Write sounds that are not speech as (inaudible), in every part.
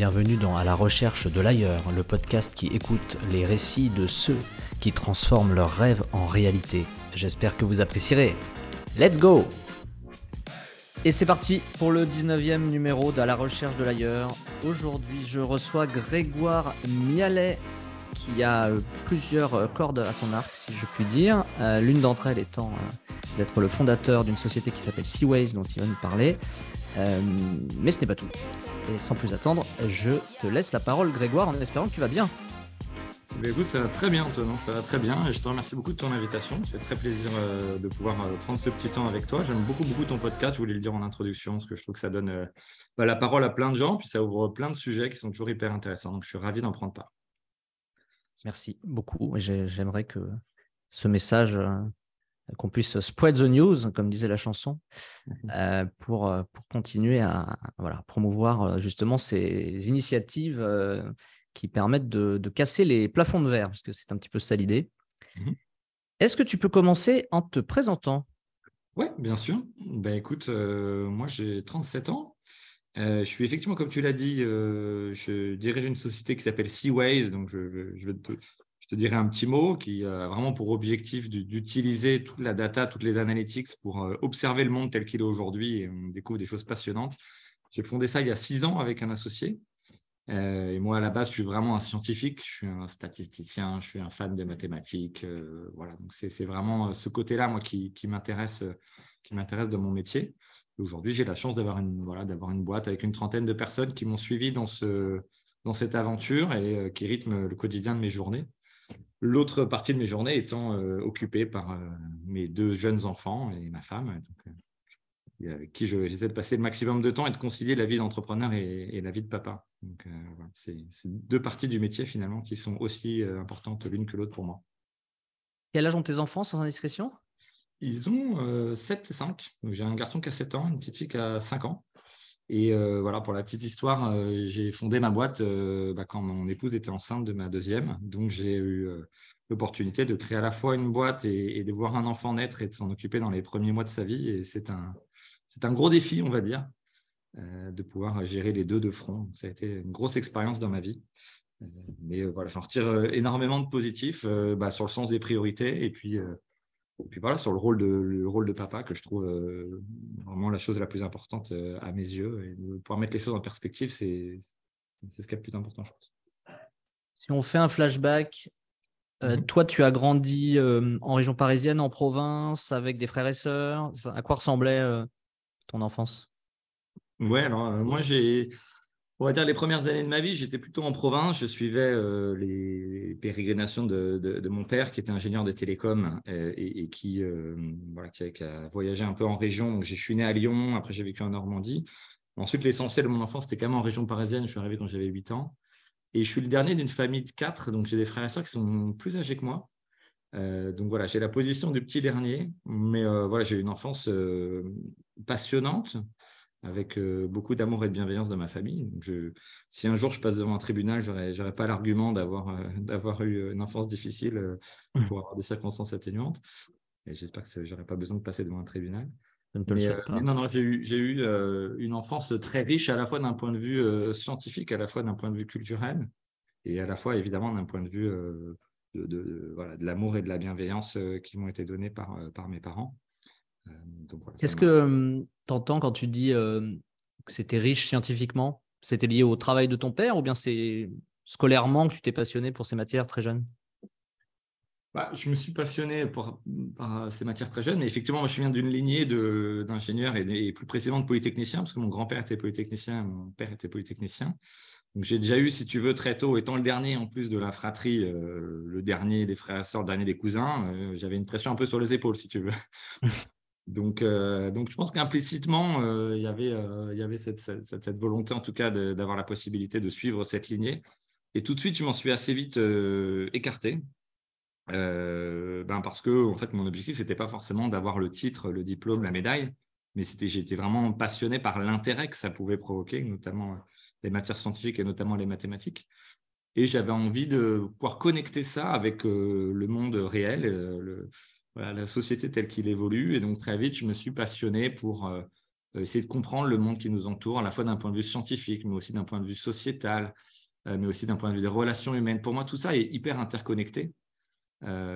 Bienvenue dans À la recherche de l'ailleurs, le podcast qui écoute les récits de ceux qui transforment leurs rêves en réalité. J'espère que vous apprécierez. Let's go Et c'est parti pour le 19e numéro d'À la recherche de l'ailleurs. Aujourd'hui, je reçois Grégoire Mialet qui a euh, plusieurs euh, cordes à son arc, si je puis dire. Euh, l'une d'entre elles étant d'être le fondateur d'une société qui s'appelle Seaways, dont il va nous parler. Mais ce n'est pas tout. Et sans plus attendre, je te laisse la parole, Grégoire, en espérant que tu vas bien. Eh écoute, ça va très bien, Antonin, ça va très bien. Et je te remercie beaucoup de ton invitation. Ça fait très plaisir de pouvoir prendre ce petit temps avec toi. J'aime beaucoup, beaucoup ton podcast. Je voulais le dire en introduction, parce que je trouve que ça donne bah, la parole à plein de gens, puis ça ouvre plein de sujets qui sont toujours hyper intéressants. Donc, je suis ravi d'en prendre part. Merci beaucoup. J'aimerais que ce message, euh, qu'on puisse spread the news, comme disait la chanson, mhm. euh, pour, euh, pour continuer à voilà, promouvoir justement ces initiatives qui permettent de, casser les plafonds de verre, parce que c'est un petit peu ça l'idée. Mhm. Est-ce que tu peux commencer en te présentant? Oui, bien sûr. Ben, écoute, moi j'ai 37 ans. Euh, je suis effectivement, comme tu l'as dit, euh, je dirige une société qui s'appelle Seaways. Donc, je, je, je, te, dirai un petit mot qui a vraiment pour objectif d'utiliser toute la data, toutes les analytics pour euh, observer le monde tel qu'il est aujourd'hui et on découvre des choses passionnantes. J'ai fondé ça il y a six ans avec un associé. et moi, à la base, je suis vraiment un scientifique. Je suis un statisticien, je suis un fan de mathématiques. voilà. Donc, c'est vraiment ce côté-là, moi, qui, qui m'intéresse, de mon métier. Aujourd'hui, j'ai la chance d'avoir une, voilà, une boîte avec une trentaine de personnes qui m'ont suivi dans, ce, dans cette aventure et euh, qui rythment le quotidien de mes journées. L'autre partie de mes journées étant euh, occupée par euh, mes deux jeunes enfants et ma femme, avec qui j'essaie de passer le maximum de temps et de concilier la vie d'entrepreneur et, la vie de papa. Donc, voilà, c'est deux parties du métier finalement qui sont aussi importantes l'une que l'autre pour moi. Quel âge ont tes enfants sans indiscrétion? Ils ont 7 euh, et 5. J'ai un garçon qui a 7 ans, une petite fille qui a 5 ans. Et euh, voilà, pour la petite histoire, euh, j'ai fondé ma boîte bah, quand mon épouse était enceinte de ma deuxième. Donc, j'ai eu l'opportunité de créer à la fois une boîte et, de voir un enfant naître et de s'en occuper dans les premiers mois de sa vie. Et c'est un, c'est un gros défi, on va dire, de pouvoir gérer les deux de front. Ça a été une grosse expérience dans ma vie. mais voilà, j'en retire énormément de positifs bah, sur le sens des priorités et puis puis voilà, sur le rôle de, le rôle de papa, que je trouve euh, vraiment la chose la plus importante euh, à mes yeux. Et de pouvoir mettre les choses en perspective, c'est ce qui est le plus important, je pense. Si on fait un flashback, euh, mhm. toi, tu as grandi en région parisienne, en province, avec des frères et sœurs. à quoi ressemblait ton enfance? Ouais, alors moi, j'ai on va dire les premières années de ma vie, j'étais plutôt en province. Je suivais euh, les pérégrinations de, mon père, qui était ingénieur des télécoms euh, et, qui, euh, a, voyagé un peu en région. Je suis né à Lyon, après j'ai vécu en Normandie. Ensuite, l'essentiel de mon enfance, c'était quand même en région parisienne. Je suis arrivé quand j'avais 8 ans. Et je suis le dernier d'une famille de quatre, donc j'ai des frères et sœurs qui sont plus âgés que moi. donc voilà, j'ai la position du petit dernier, mais voilà, j'ai une enfance passionnante avec euh, beaucoup d'amour et de bienveillance de ma famille. je, si un jour je passe devant un tribunal, j'aurais, j'aurais pas l'argument d'avoir, euh, (laughs) d'avoir eu une enfance difficile euh, mmh. pour avoir des circonstances atténuantes. Et j'espère que j'aurais pas besoin de passer devant un tribunal. Mais, non, non, j'ai eu, une enfance très riche à la fois d'un point de vue scientifique, à la fois d'un point de vue culturel, et à la fois évidemment d'un point de vue de, de, voilà, de l'amour et de la bienveillance qui m'ont été donnés par, par mes parents. Qu'est-ce que tu entends quand tu dis que c'était riche scientifiquement? C'était lié au travail de ton père ou bien c'est scolairement que tu t'es passionné pour ces matières très jeune bah, je me suis passionné par ces matières très jeunes, mais effectivement, moi, je viens d'une lignée d'ingénieurs et, plus précisément de polytechniciens, parce que mon grand-père était polytechnicien, mon père était polytechnicien. Donc, j'ai déjà eu, si tu veux, très tôt, étant le dernier en plus de la fratrie, le dernier des frères et sœurs, le dernier des cousins, j'avais une pression un peu sur les épaules, si tu veux. (laughs) Donc, euh, donc je pense qu'implicitement, euh, il y avait, euh, il y avait cette, volonté, en tout cas, d'avoir la possibilité de suivre cette lignée. Et tout de suite, je m'en suis assez vite écarté. ben parce que, en fait, mon objectif, c'était pas forcément d'avoir le titre, le diplôme, la médaille, mais j'étais vraiment passionné par l'intérêt que ça pouvait provoquer, notamment les matières scientifiques et notamment les mathématiques. Et j'avais envie de pouvoir connecter ça avec le monde réel, la société telle qu'il évolue. Et donc, très vite, je me suis passionné pour, euh, essayer de comprendre le monde qui nous entoure, à la fois d'un point de vue scientifique, mais aussi d'un point de vue sociétal, mais aussi d'un point de vue des relations humaines. Pour moi, tout ça est hyper interconnecté.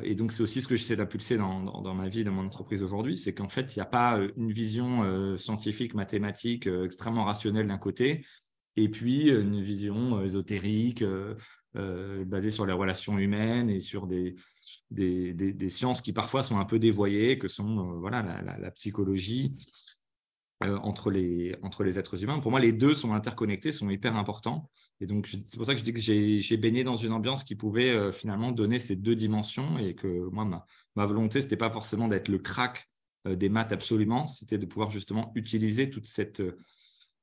et donc, c'est aussi ce que j'essaie d'impulser dans, dans, ma vie, dans mon entreprise aujourd'hui, c'est qu'en fait, il n'y a pas une vision scientifique, mathématique, extrêmement rationnelle d'un côté, et puis une vision ésotérique, basée sur les relations humaines et sur des, des, sciences qui parfois sont un peu dévoyées, que sont voilà, la, psychologie, euh, entre, les, entre les êtres humains. Pour moi, les deux sont interconnectés, sont hyper importants. Et donc, c'est pour ça que je dis que j'ai baigné dans une ambiance qui pouvait euh, finalement donner ces deux dimensions et que moi, ma, ma volonté, c'était pas forcément d'être le crack euh, des maths absolument, c'était de pouvoir justement utiliser toute cette,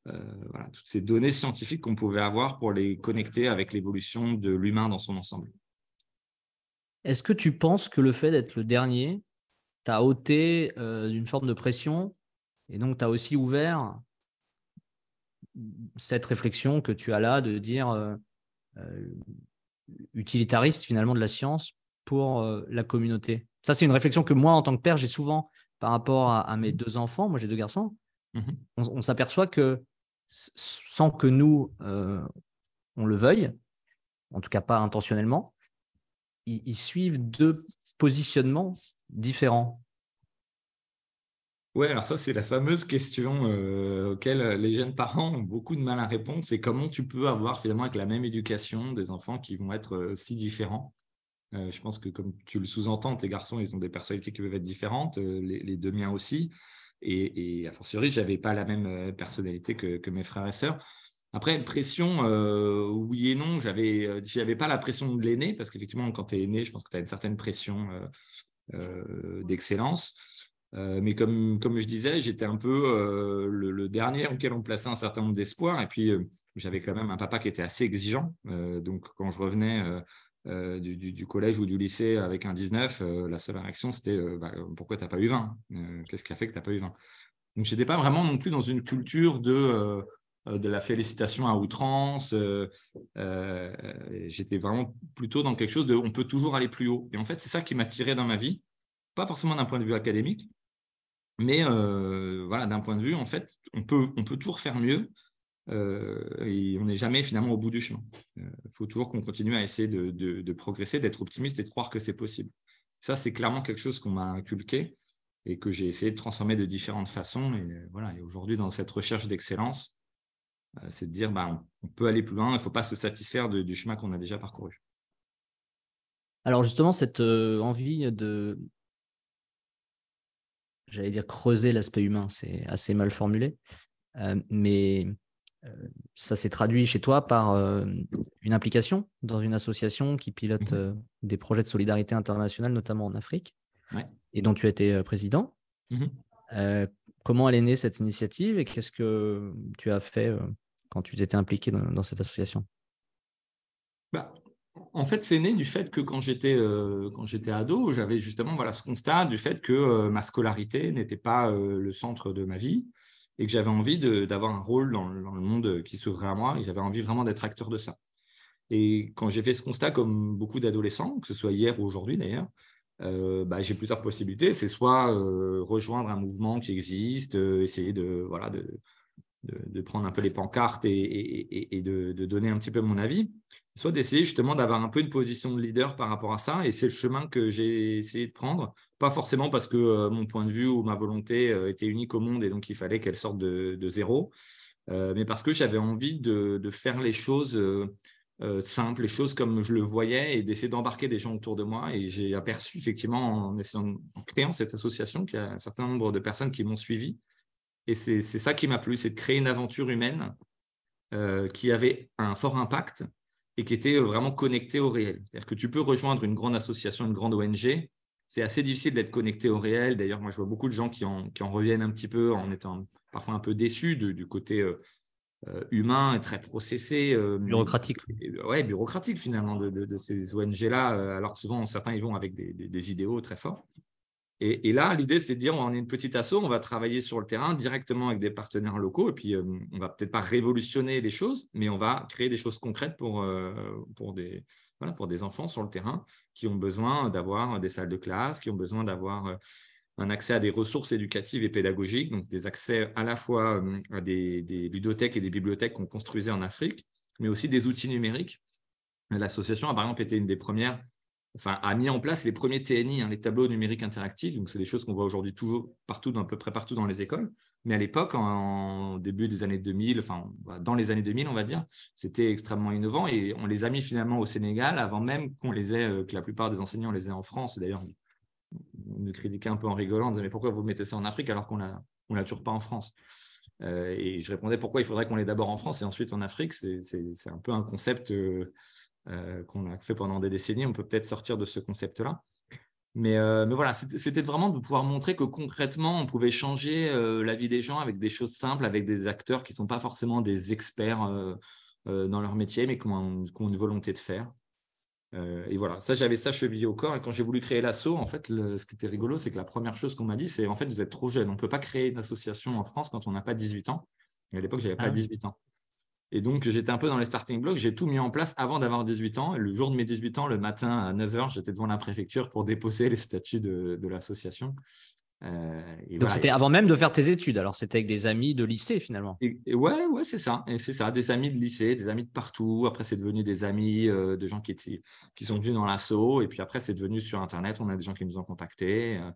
voilà, toutes ces données scientifiques qu'on pouvait avoir pour les connecter avec l'évolution de l'humain dans son ensemble. Est-ce que tu penses que le fait d'être le dernier t'a ôté d'une forme de pression et donc, tu as aussi ouvert cette réflexion que tu as là de dire euh, euh, utilitariste finalement de la science pour euh, la communauté? Ça, c'est une réflexion que moi, en tant que père, j'ai souvent par rapport à, mes deux enfants. Moi, j'ai deux garçons. Mm-hmm. On, s'aperçoit que sans que nous, on le veuille, en tout cas pas intentionnellement, ils suivent deux positionnements différents. Ouais, alors ça, c'est la fameuse question euh, auquel euh, les jeunes parents ont beaucoup de mal à répondre. C'est comment tu peux avoir finalement avec la même éducation des enfants qui vont être euh, si différents? je pense que comme tu le sous-entends, tes garçons, ils ont des personnalités qui peuvent être différentes, les, deux miens aussi. Et, et a fortiori, j'avais pas la même personnalité que, mes frères et sœurs. Après, pression, oui et non. J'avais, j'avais pas la pression de l'aîné parce qu'effectivement, quand tu es aîné, je pense que tu as une certaine pression d'excellence. Euh, mais comme, comme je disais, j'étais un peu euh, le, dernier auquel on plaçait un certain nombre d'espoirs. Et puis, euh, j'avais quand même un papa qui était assez exigeant. donc, quand je revenais du, collège ou du lycée avec un 19, la seule réaction, c'était bah, pourquoi tu n'as pas eu 20 Qu'est-ce qui a fait que tu n'as pas eu 20 Donc, je n'étais pas vraiment non plus dans une culture de, de la félicitation à outrance. j'étais vraiment plutôt dans quelque chose de on peut toujours aller plus haut. Et en fait, c'est ça qui m'a tiré dans ma vie. Pas forcément d'un point de vue académique, mais euh, voilà, d'un point de vue, en fait, on peut, on peut toujours faire mieux euh, et on n'est jamais finalement au bout du chemin. Il euh, faut toujours qu'on continue à essayer de, de, progresser, d'être optimiste et de croire que c'est possible. Ça, c'est clairement quelque chose qu'on m'a inculqué et que j'ai essayé de transformer de différentes façons. Et voilà, et aujourd'hui, dans cette recherche d'excellence, c'est de dire, bah, on, peut aller plus loin, il ne faut pas se satisfaire du chemin qu'on a déjà parcouru. Alors justement, cette envie de, j'allais dire creuser l'aspect humain, c'est assez mal formulé, euh, mais euh, ça s'est traduit chez toi par euh, une implication dans une association qui pilote mhm. des projets de solidarité internationale, notamment en Afrique, et dont tu as été président. Mhm. Comment elle est née cette initiative et qu'est-ce que tu as fait quand tu étais impliqué dans, cette association? Bah, en fait, c'est né du fait que quand j'étais euh, quand j'étais ado, j'avais justement voilà ce constat du fait que euh, ma scolarité n'était pas euh, le centre de ma vie et que j'avais envie d'avoir un rôle dans, le monde qui s'ouvrait à moi et j'avais envie vraiment d'être acteur de ça. Et quand j'ai fait ce constat, comme beaucoup d'adolescents, que ce soit hier ou aujourd'hui d'ailleurs, bah, j'ai plusieurs possibilités. C'est soit rejoindre un mouvement qui existe, essayer de voilà de de, prendre un peu les pancartes et, de, donner un petit peu mon avis, soit d'essayer justement d'avoir un peu une position de leader par rapport à ça. Et c'est le chemin que j'ai essayé de prendre. Pas forcément parce que euh, mon point de vue ou ma volonté euh, était unique au monde et donc il fallait qu'elle sorte de, zéro, euh, mais parce que j'avais envie de, faire les choses simples, les choses comme je le voyais et d'essayer d'embarquer des gens autour de moi. Et j'ai aperçu effectivement en, créant cette association qu'il y a un certain nombre de personnes qui m'ont suivi et c'est ça qui m'a plu, c'est de créer une aventure humaine euh, qui avait un fort impact et qui était vraiment connectée au réel. C'est-à-dire que tu peux rejoindre une grande association, une grande ONG. C'est assez difficile d'être connecté au réel. D'ailleurs, moi, je vois beaucoup de gens qui en, qui en, reviennent un petit peu en étant parfois un peu déçus du côté euh, euh, humain et très processé. bureaucratique. ouais, bureaucratique finalement de, de, de ces ONG-là, alors que souvent, certains, ils vont avec des, des, des idéaux très forts. Et, là, l'idée, c'est de dire, on est une petite asso, on va travailler sur le terrain directement avec des partenaires locaux, et puis on euh, on va peut-être pas révolutionner les choses, mais on va créer des choses concrètes pour, euh, pour, des, voilà, pour des enfants sur le terrain qui ont besoin d'avoir des salles de classe, qui ont besoin d'avoir euh, un accès à des ressources éducatives et pédagogiques, donc des accès à la fois à des, ludothèques et des bibliothèques qu'on construisait en Afrique, mais aussi des outils numériques. L'association a par exemple été une des premières enfin, a mis en place les premiers TNI, hein, les tableaux numériques interactifs. Donc, c'est des choses qu'on voit aujourd'hui toujours partout, à peu près partout dans les écoles. Mais à l'époque, en, début des années 2000, enfin, dans les années 2000, on va dire, c'était extrêmement innovant et on les a mis finalement au Sénégal avant même qu'on les ait, euh, que la plupart des enseignants les aient en France. D'ailleurs, on nous critiquait un peu en rigolant, on disait, mais pourquoi vous mettez ça en Afrique alors qu'on l'a, on l'a toujours pas en France? Euh, et je répondais pourquoi il faudrait qu'on l'ait d'abord en France et ensuite en Afrique? C'est, un peu un concept euh, euh, qu'on a fait pendant des décennies. On peut peut-être sortir de ce concept-là. Mais, mais, voilà, c'était vraiment de pouvoir montrer que concrètement, on pouvait changer la vie des gens avec des choses simples, avec des acteurs qui ne sont pas forcément des experts dans leur métier, mais qui ont, une volonté de faire. Et voilà, ça, j'avais ça chevillé au corps. Et quand j'ai voulu créer l'assaut, en fait, ce qui était rigolo, c'est que la première chose qu'on m'a dit, c'est en fait, vous êtes trop jeune. On ne peut pas créer une association en France quand on n'a pas 18 ans. Et à l'époque, j'avais n'avais pas 18 ah ans. Et donc, j'étais un peu dans les starting blocks. J'ai tout mis en place avant d'avoir 18 ans. Et le jour de mes 18 ans, le matin à 9h, j'étais devant la préfecture pour déposer les statuts de, l'association. Euh, donc, c'était avant même de faire tes études. Alors, c'était avec des amis de lycée finalement. Et, ouais, ouais, c'est ça. Et c'est ça. Des amis de lycée, des amis de partout. Après, c'est devenu des amis euh, de gens qui, étaient, qui sont venus dans l'assaut. Et puis après, c'est devenu sur Internet. On a des gens qui nous ont contactés. Euh,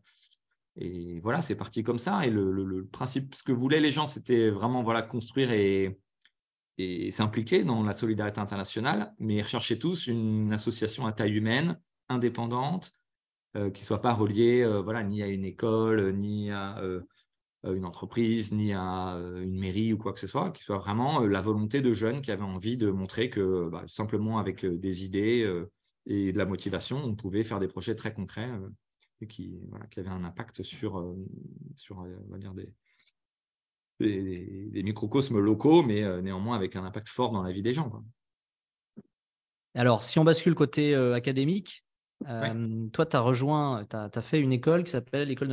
et voilà, c'est parti comme ça. Et le, le, principe, ce que voulaient les gens, c'était vraiment voilà construire et et s'impliquer dans la solidarité internationale, mais rechercher tous une association à taille humaine, indépendante, euh, qui ne soit pas reliée euh, voilà, ni à une école, ni à euh, une entreprise, ni à une mairie ou quoi que ce soit, qui soit vraiment la volonté de jeunes qui avaient envie de montrer que bah, simplement avec des idées et de la motivation, on pouvait faire des projets très concrets et qui, voilà, qui avaient un impact sur, sur on va dire des, des, microcosmes locaux, mais euh, néanmoins avec un impact fort dans la vie des gens. Alors, si on bascule côté euh, académique, euh, toi, tu as rejoint, tu as, fait une école qui s'appelle l'École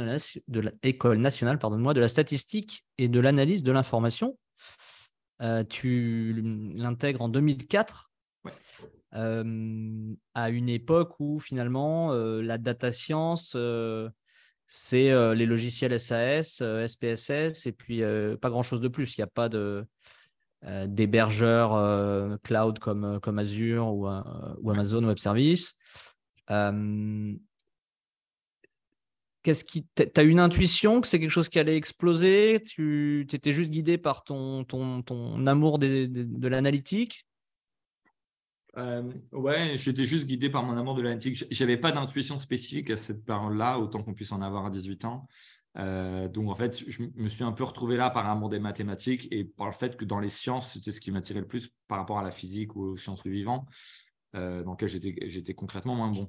de nationale pardonne-moi, de la statistique et de l'analyse de l'information. tu l'intègres en 2004 à une époque où finalement la data science c'est euh, les logiciels SAS, SPSS euh, et puis euh, pas grand chose de plus. Il n'y a pas de d'hébergeurs cloud comme, comme Azure ou, ou Amazon Web Service. Qu'est-ce qui t'as une intuition que c'est quelque chose qui allait exploser? Tu étais juste guidé par ton, ton, ton amour de l'analytique? Euh, ouais, j'étais juste guidé par mon amour de l'analytique. J'avais pas d'intuition spécifique à cette parole-là, autant qu'on puisse en avoir à 18 ans. Euh, donc en fait, je me suis un peu retrouvé là par amour des mathématiques et par le fait que dans les sciences, c'était ce qui m'attirait le plus par rapport à la physique ou aux sciences du vivant, euh, dans lequel j'étais concrètement moins bon.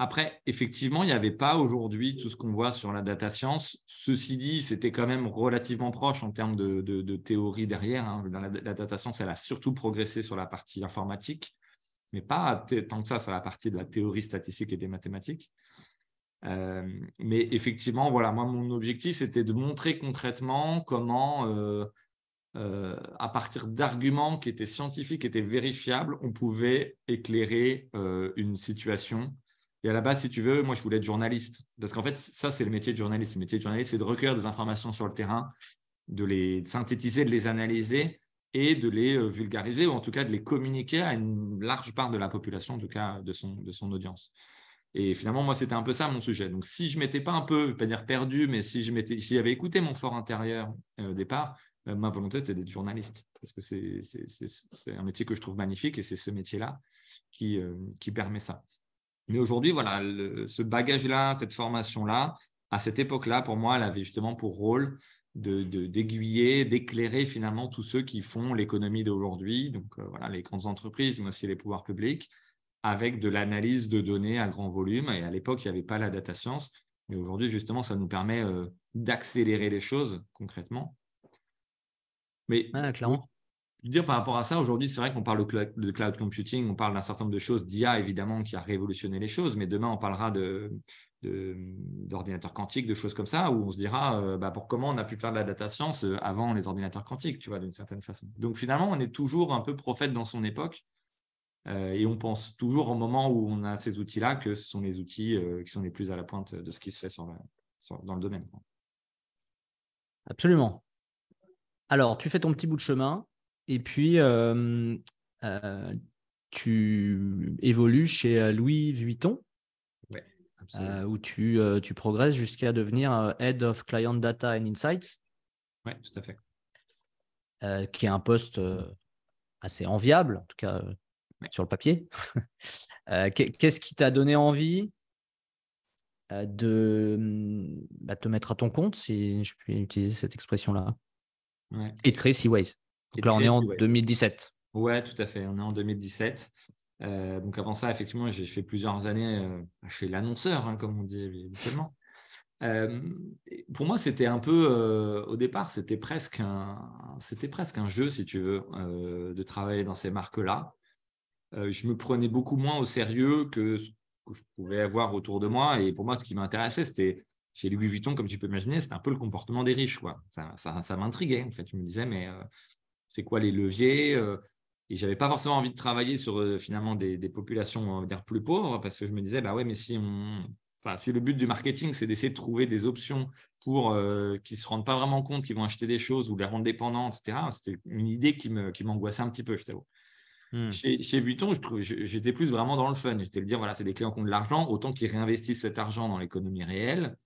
Après, effectivement, il n'y avait pas aujourd'hui tout ce qu'on voit sur la data science. Ceci dit, c'était quand même relativement proche en termes de, théorie derrière. Hein. La, la, data science, elle a surtout progressé sur la partie informatique mais pas tant que ça sur la partie de la théorie statistique et des mathématiques. Euh, mais effectivement, voilà, moi, mon objectif, c'était de montrer concrètement comment, euh, euh, à partir d'arguments qui étaient scientifiques, qui étaient vérifiables, on pouvait éclairer une situation. Et à la base, si tu veux, moi, je voulais être journaliste. Parce qu'en fait, ça, c'est le métier de journaliste. Le métier de journaliste, c'est de recueillir des informations sur le terrain, de les synthétiser, de les analyser et de les euh, vulgariser ou en tout cas de les communiquer à une large part de la population, en tout cas de son, de son audience. Et finalement, moi, c'était un peu ça mon sujet. Donc, si je m'étais pas un peu, pas dire perdu, mais si si j'avais écouté mon fort intérieur euh, au départ, euh, ma volonté c'était d'être journaliste parce que c'est, un métier que je trouve magnifique et c'est ce métier-là qui, qui permet ça. Mais aujourd'hui, voilà, ce bagage-là, cette formation-là, à cette époque-là, pour moi, elle avait justement pour rôle d'aiguiller, de, d'éclairer finalement tous ceux qui font l'économie d'aujourd'hui, donc euh, voilà, les grandes entreprises, mais aussi les pouvoirs publics, avec de l'analyse de données à grand volume. Et à l'époque, il n'y avait pas la data science, mais aujourd'hui, justement, ça nous permet euh, d'accélérer les choses concrètement. Mais clairement. dire par rapport à ça, aujourd'hui, c'est vrai qu'on parle de cloud computing, on parle d'un certain nombre de choses, d'IA évidemment, qui a révolutionné les choses, mais demain, on parlera de, d'ordinateurs quantiques, de choses comme ça, où on se dira euh, bah, pour comment on a pu faire de la data science euh, avant les ordinateurs quantiques, tu vois, d'une certaine façon. Donc finalement, on est toujours un peu prophète dans son époque euh, et on pense toujours au moment où on a ces outils-là que ce sont les outils qui sont les plus à la pointe de ce qui se fait sur dans le domaine. Absolument. Alors, tu fais ton petit bout de chemin et puis euh, euh, tu évolues chez Louis Vuitton. où tu, tu progresses jusqu'à devenir Head of Client Data and Insights. Oui, tout à fait. qui est un poste assez enviable, en tout cas sur le papier. (laughs) Qu'est-ce qui t'a donné envie euh, de bah, te mettre à ton compte, si je puis utiliser cette expression-là, et de créer Seaways. Donc là, on est en 2017. Ouais, tout à fait. On est en 2017. Euh, donc avant ça, effectivement, j'ai fait plusieurs années euh, chez l'annonceur, hein, comme on dit habituellement. pour moi, c'était un peu, au départ, c'était presque un, c'était presque un jeu, si tu veux, de travailler dans ces marques-là. je me prenais beaucoup moins au sérieux que que je pouvais avoir autour de moi. Et pour moi, ce qui m'intéressait, c'était chez Louis Vuitton, comme tu peux imaginer, c'était un peu le comportement des riches. Quoi. Ça, ça, ça m'intriguait. En fait, je me disais, mais euh, c'est quoi les leviers euh, Et j'avais pas forcément envie de travailler sur euh, finalement des, des, populations, on va dire, plus pauvres, parce que je me disais, bah ouais, mais si on, enfin, si le but du marketing, c'est d'essayer de trouver des options pour euh, qui se rendent pas vraiment compte qu'ils vont acheter des choses ou les rendre dépendants, etc. C'était une idée qui me, qui m'angoissait un petit peu, je t'avoue. Hmm. Chez, chez, Vuitton, j'étais plus vraiment dans le fun. J'étais le dire, voilà, c'est des clients qui ont de l'argent, autant qu'ils réinvestissent cet argent dans l'économie réelle,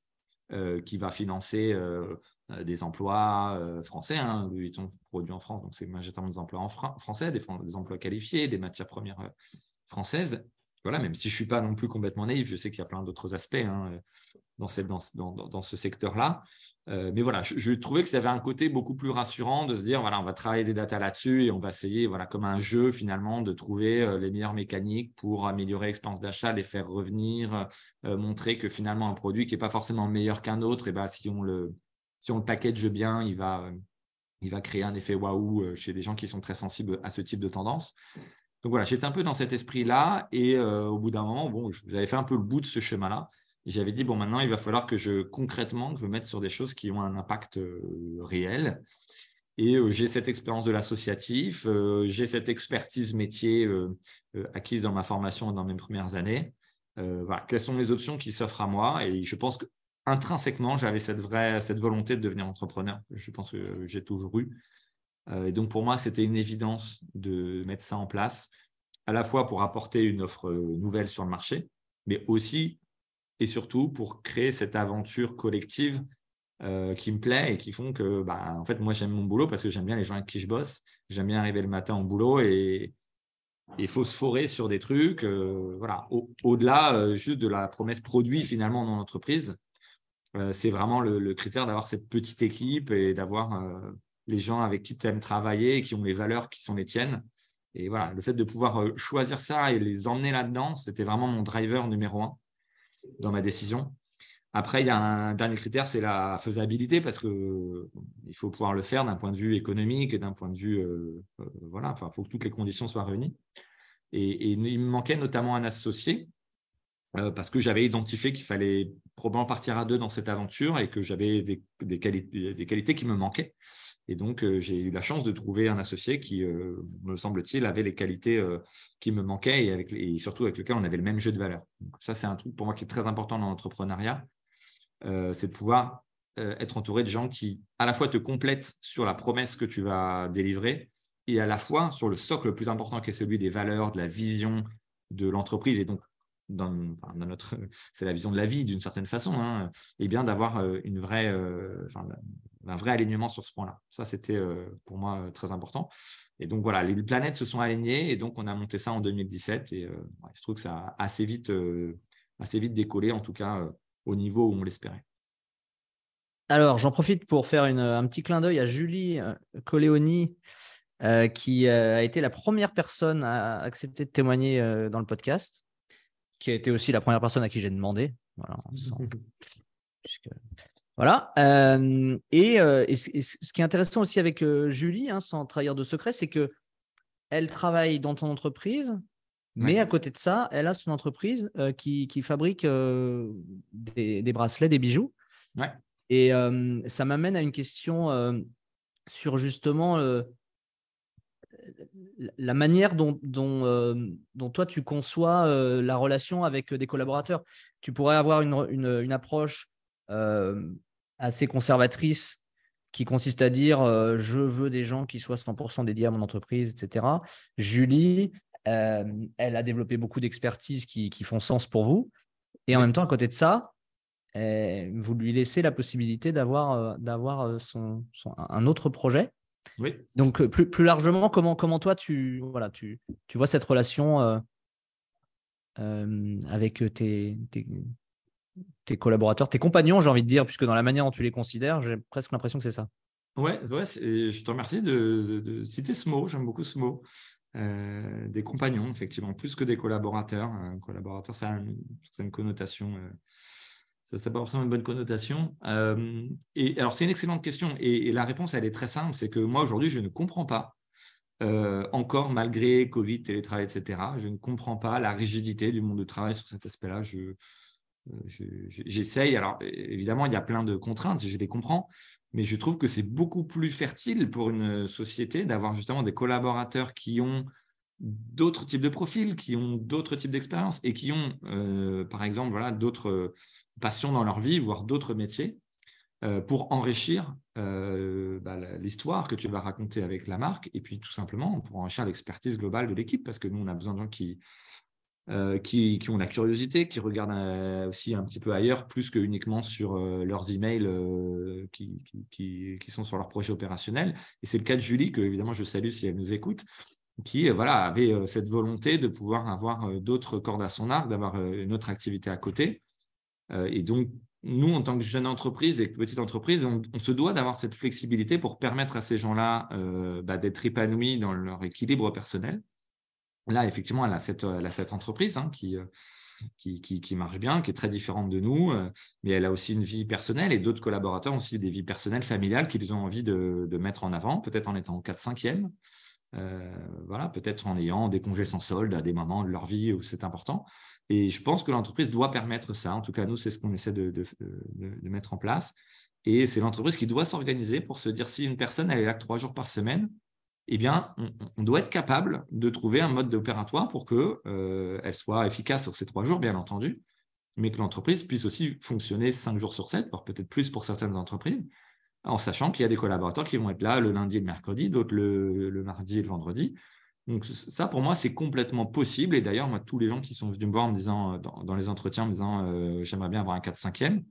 qui va financer euh, euh des emplois euh, français. Hein. Vuitton produit en France, donc c'est majoritairement des emplois français, des, emplois qualifiés, des matières premières euh, françaises. Voilà, même si je suis pas non plus complètement naïf, je sais qu'il y a plein d'autres aspects hein, dans, ce secteur-là. Euh, mais voilà, je, trouvais que ça avait un côté beaucoup plus rassurant de se dire voilà, on va travailler des datas là-dessus et on va essayer, voilà, comme un jeu finalement, de trouver euh, les meilleures mécaniques pour améliorer l'expérience d'achat, les faire revenir, euh, montrer que finalement un produit qui est pas forcément meilleur qu'un autre, et ben si on le si on le package bien, il va il va créer un effet waouh chez des gens qui sont très sensibles à ce type de tendance. Donc voilà, j'étais un peu dans cet esprit-là et au bout d'un moment, bon, j'avais fait un peu le bout de ce chemin-là j'avais dit, bon, maintenant, il va falloir que je, concrètement, que je me mette sur des choses qui ont un impact euh, réel. Et euh, j'ai cette expérience de l'associatif, euh, j'ai cette expertise métier acquise dans ma formation et dans mes premières années. voilà, quelles sont les options qui s'offrent à moi? Et je pense que intrinsèquement, j'avais cette vraie cette volonté de devenir entrepreneur. Je pense que j'ai toujours eu. et donc pour moi, c'était une évidence de mettre ça en place, à la fois pour apporter une offre nouvelle sur le marché, mais aussi et surtout pour créer cette aventure collective euh, qui me plaît et qui font que, bah, en fait, moi, j'aime mon boulot parce que j'aime bien les gens avec qui je bosse. J'aime bien arriver le matin au boulot et se forer sur des trucs. Euh, voilà, au-delà euh, juste de la promesse produit finalement dans l'entreprise. c'est vraiment le, le critère d'avoir cette petite équipe et d'avoir les gens avec qui tu aimes travailler et qui ont les valeurs qui sont les tiennes. Et voilà, le fait de pouvoir choisir ça et les emmener là-dedans, c'était vraiment mon driver numéro un dans ma décision. Après, il y a un dernier critère, c'est la faisabilité, parce que il faut pouvoir le faire d'un point de vue économique et d'un point de vue, euh, euh, voilà, enfin, il faut que toutes les conditions soient réunies. Et, il me manquait notamment un associé, euh, parce que j'avais identifié qu'il fallait probablement partir à deux dans cette aventure et que j'avais des qualités qui me manquaient. Et donc, euh, j'ai eu la chance de trouver un associé qui, euh, me semble-t-il, avait les qualités euh, qui me manquaient et, avec, et surtout avec lequel on avait le même jeu de valeur. Donc, ça, c'est un truc pour moi qui est très important dans l'entrepreneuriat. c'est de pouvoir être entouré de gens qui, à la fois, te complètent sur la promesse que tu vas délivrer et à la fois sur le socle le plus important qui est celui des valeurs, de la vision de l'entreprise et donc dans, notre, (laughs) c'est la vision de la vie d'une certaine façon, hein, et bien d'avoir une vraie, enfin, un vrai alignement sur ce point-là. Ça, c'était euh, pour moi euh, très important. Et donc voilà, les planètes se sont alignées et donc on a monté ça en 2017 et euh, il se trouve que ça a assez vite, assez vite décollé, en tout cas au niveau où on l'espérait. Alors, j'en profite pour faire un petit clin d'œil à Julie Coléoni, qui a été la première personne à accepter de témoigner dans le podcast, qui a été aussi la première personne à qui j'ai demandé. Voilà, (laughs) Voilà. Euh, et, euh, et, ce qui est intéressant aussi avec euh, Julie, hein, sans trahir de secret, c'est que elle travaille dans ton entreprise, mais à côté de ça, elle a son entreprise qui, qui, fabrique des, des, bracelets, des bijoux. Ouais. Et ça m'amène à une question sur justement la manière dont, dont, toi tu conçois la relation avec des collaborateurs. Tu pourrais avoir une, approche assez conservatrice qui consiste à dire je veux des gens qui soient 100% dédiés à mon entreprise, etc. Julie, elle a développé beaucoup d'expertises qui, font sens pour vous. Et en même temps, à côté de ça, vous lui laissez la possibilité d'avoir un autre projet. Oui. Donc plus, plus largement, comment, comment toi tu, voilà, tu, tu vois cette relation avec tes, tes, tes collaborateurs, tes compagnons, j'ai envie de dire, puisque dans la manière dont tu les considères, j'ai presque l'impression que c'est ça. Ouais, ouais je te remercie de, citer ce mot, j'aime beaucoup ce mot. Euh, des compagnons, effectivement, plus que des collaborateurs. Un collaborateur, ça a une, connotation, euh, ça n'a pas forcément une bonne connotation. Euh, et alors, c'est une excellente question. Et, la réponse, elle est très simple c'est que moi, aujourd'hui, je ne comprends pas, encore malgré Covid, télétravail, etc., je ne comprends pas la rigidité du monde du travail sur cet aspect-là. Je, J'essaye. Alors, évidemment, il y a plein de contraintes, je les comprends, mais je trouve que c'est beaucoup plus fertile pour une société d'avoir justement des collaborateurs qui ont d'autres types de profils, qui ont d'autres types d'expériences et qui ont, euh, par exemple, voilà, d'autres passions dans leur vie, voire d'autres métiers, euh, pour enrichir euh, bah, l'histoire que tu vas raconter avec la marque et puis tout simplement pour enrichir l'expertise globale de l'équipe parce que nous, on a besoin de gens qui, euh, ont la curiosité, qui regardent aussi un petit peu ailleurs, plus que uniquement sur leurs emails qui, sont sur leur projet opérationnel. Et c'est le cas de Julie, que évidemment je salue si elle nous écoute, qui voilà, avait cette volonté de pouvoir avoir d'autres cordes à son arc, d'avoir une autre activité à côté. Et donc, nous, en tant que jeune entreprise et petite entreprise, on, se doit d'avoir cette flexibilité pour permettre à ces gens-là bah, d'être épanouis dans leur équilibre personnel Là, effectivement, elle a cette, entreprise hein, euh, qui, qui, marche bien, qui est très différente de nous, euh, mais elle a aussi une vie personnelle et d'autres collaborateurs ont aussi des vies personnelles, familiales qu'ils ont envie de, mettre en avant, peut-être en étant 4-5e, euh, voilà, peut-être en ayant des congés sans solde à des moments de leur vie où c'est important. Et je pense que l'entreprise doit permettre ça. En tout cas, nous, c'est ce qu'on essaie de, de, de, mettre en place. Et c'est l'entreprise qui doit s'organiser pour se dire si une personne, elle est là que trois jours par semaine, eh bien, on, doit être capable de trouver un mode opératoire pour qu'elle euh, soit efficace sur ces trois jours, bien entendu, mais que l'entreprise puisse aussi fonctionner cinq jours sur sept, voire peut-être plus pour certaines entreprises, en sachant qu'il y a des collaborateurs qui vont être là le lundi et le mercredi, d'autres le, mardi et le vendredi. Donc ça, pour moi, c'est complètement possible. Et d'ailleurs, moi, tous les gens qui sont venus me voir en me disant, dans, les entretiens, en me disant, euh, j'aimerais bien avoir un 4-5e,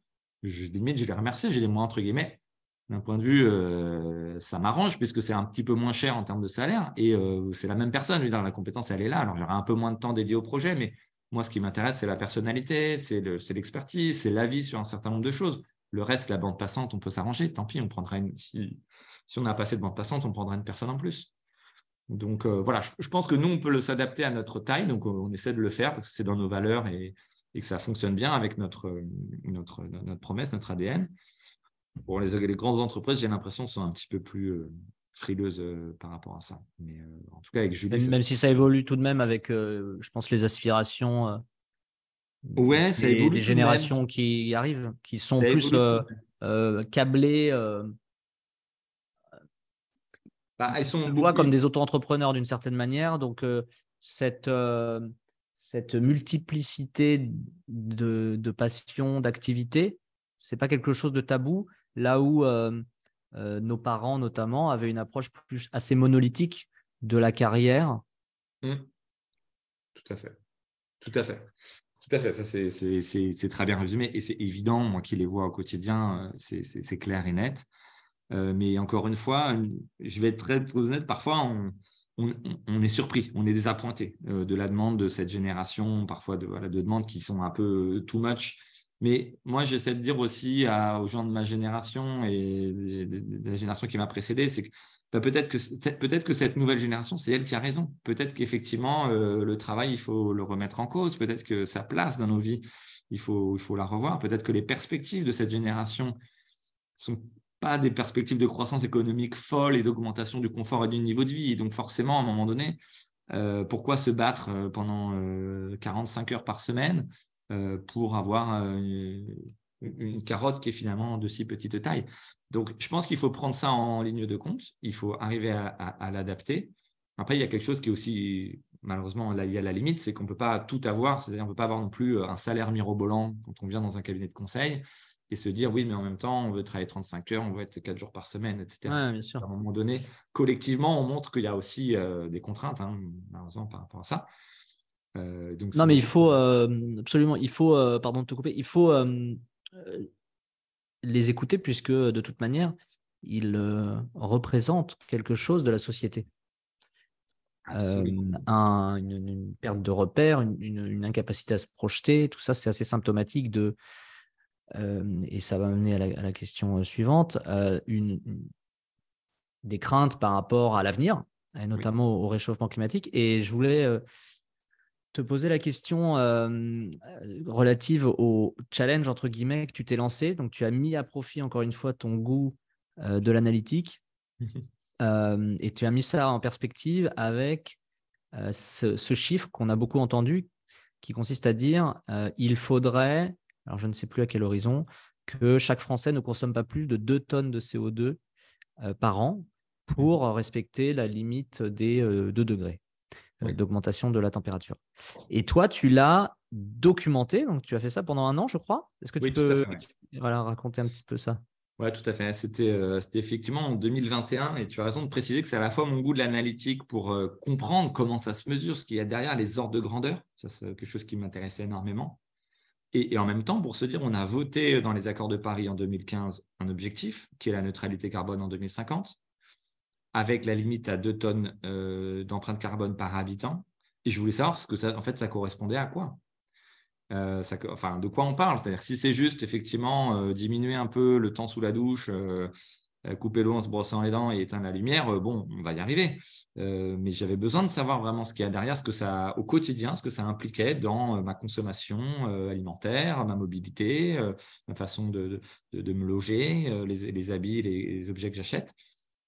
je limite, je les remercie, j'ai les moins entre guillemets, d'un point de vue, euh, ça m'arrange puisque c'est un petit peu moins cher en termes de salaire et euh, c'est la même personne. La compétence, elle est là. Alors, il y aura un peu moins de temps dédié au projet, mais moi, ce qui m'intéresse, c'est la personnalité, c'est l'expertise, c'est l'avis sur un certain nombre de choses. Le reste, la bande passante, on peut s'arranger. Tant pis, on prendra une. Si, si on n'a pas assez de bande passante, on prendra une personne en plus. Donc euh, voilà, je, pense que nous, on peut s'adapter à notre taille. Donc, on, essaie de le faire parce que c'est dans nos valeurs et, et, que ça fonctionne bien avec notre, notre, notre promesse, notre ADN. Bon, les, les grandes entreprises, j'ai l'impression, sont un petit peu plus euh, frileuses euh, par rapport à ça. Mais euh, en tout cas, avec Julie. Même, si ça évolue tout de même avec, je pense, les aspirations. ouais, ça évolue. Des générations qui arrivent, qui sont plus câblées. Bah, elles sont se voient comme des auto-entrepreneurs d'une certaine manière. Donc, cette, cette multiplicité de, de passions, d'activités, c'est pas quelque chose de tabou là où euh, euh, nos parents notamment avaient une approche plus assez monolithique de la carrière. Mmh. Tout à fait. Tout à fait. Tout à fait. Ça, c'est très bien résumé et c'est évident, moi qui les vois au quotidien, euh, c'est clair et net. Mais encore une fois, je vais être très, honnête, parfois on, est surpris, on est désappointé de la demande de cette génération, parfois de, demandes qui sont un peu too much mais moi, j'essaie de dire aussi aux gens de ma génération et de, la génération qui m'a précédé, c'est que bah, peut-être que cette nouvelle génération, c'est elle qui a raison. Peut-être qu'effectivement, euh, le travail, il faut le remettre en cause. Peut-être que sa place dans nos vies, il faut la revoir. Peut-être que les perspectives de cette génération sont pas des perspectives de croissance économique folle et d'augmentation du confort et du niveau de vie. donc forcément, à un moment donné, euh, pourquoi se battre euh, pendant 45 heures par semaine euh, pour avoir euh, une, carotte qui est finalement de si petite taille? Donc, je pense qu'il faut prendre ça en ligne de compte. Il faut arriver à, l'adapter. Après, il y a quelque chose qui est aussi, malheureusement, là, il y a la limite, c'est qu'on ne peut pas tout avoir. C'est-à-dire, on ne peut pas avoir non plus un salaire mirobolant quand on vient dans un cabinet de conseil et se dire oui, mais en même temps, on veut travailler 35 heures, on veut être 4 jours par semaine, etc. Ouais, bien sûr. À un moment donné, collectivement, on montre qu'il y a aussi euh, des contraintes, hein, malheureusement, par rapport à ça. Euh, donc non, mais il faut euh, absolument, il faut, pardon de te couper, il faut les écouter puisque de toute manière, ils représentent quelque chose de la société. Un, une, perte de repère, une, une, incapacité à se projeter, tout ça, c'est assez symptomatique de, et ça va mener à la, question euh, suivante, euh, une, des craintes par rapport à l'avenir, et notamment au, réchauffement climatique. Et je voulais te poser la question relative au challenge entre guillemets que tu t'es lancé. Donc tu as mis à profit encore une fois ton goût de l'analytique et tu as mis ça en perspective avec ce, ce, chiffre qu'on a beaucoup entendu qui consiste à dire il faudrait alors je ne sais plus à quel horizon, que chaque Français ne consomme pas plus de 2 tonnes de CO2 euh, par an pour mmh. respecter la limite des 2 euh, degrés euh, d'augmentation de la température. Et toi, tu l'as documenté, donc tu as fait ça pendant un an, je crois? Est-ce que tu peux voilà, raconter un petit peu ça? Oui, tout à fait. C'était effectivement en 2021 et tu as raison de préciser que c'est à la fois mon goût de l'analytique pour comprendre comment ça se mesure, ce qu'il y a derrière les ordres de grandeur. Ça, c'est quelque chose qui m'intéressait énormément. Et, en même temps, pour se dire, on a voté dans les accords de Paris en 2015 un objectif qui est la neutralité carbone en 2050, avec la limite à 2 tonnes euh, d'empreinte carbone par habitant. Et je voulais savoir ce que ça, en fait, ça correspondait à quoi. Euh, ça, enfin, de quoi on parle? C'est-à-dire si c'est juste effectivement euh, diminuer un peu le temps sous la douche, euh, couper l'eau en se brossant les dents et éteindre la lumière, euh, bon, on va y arriver. Euh, mais j'avais besoin de savoir vraiment ce qu'il y a derrière, ce que ça, au quotidien, ce que ça impliquait dans ma consommation alimentaire, ma mobilité, ma façon de, me loger, les, habits, les, objets que j'achète.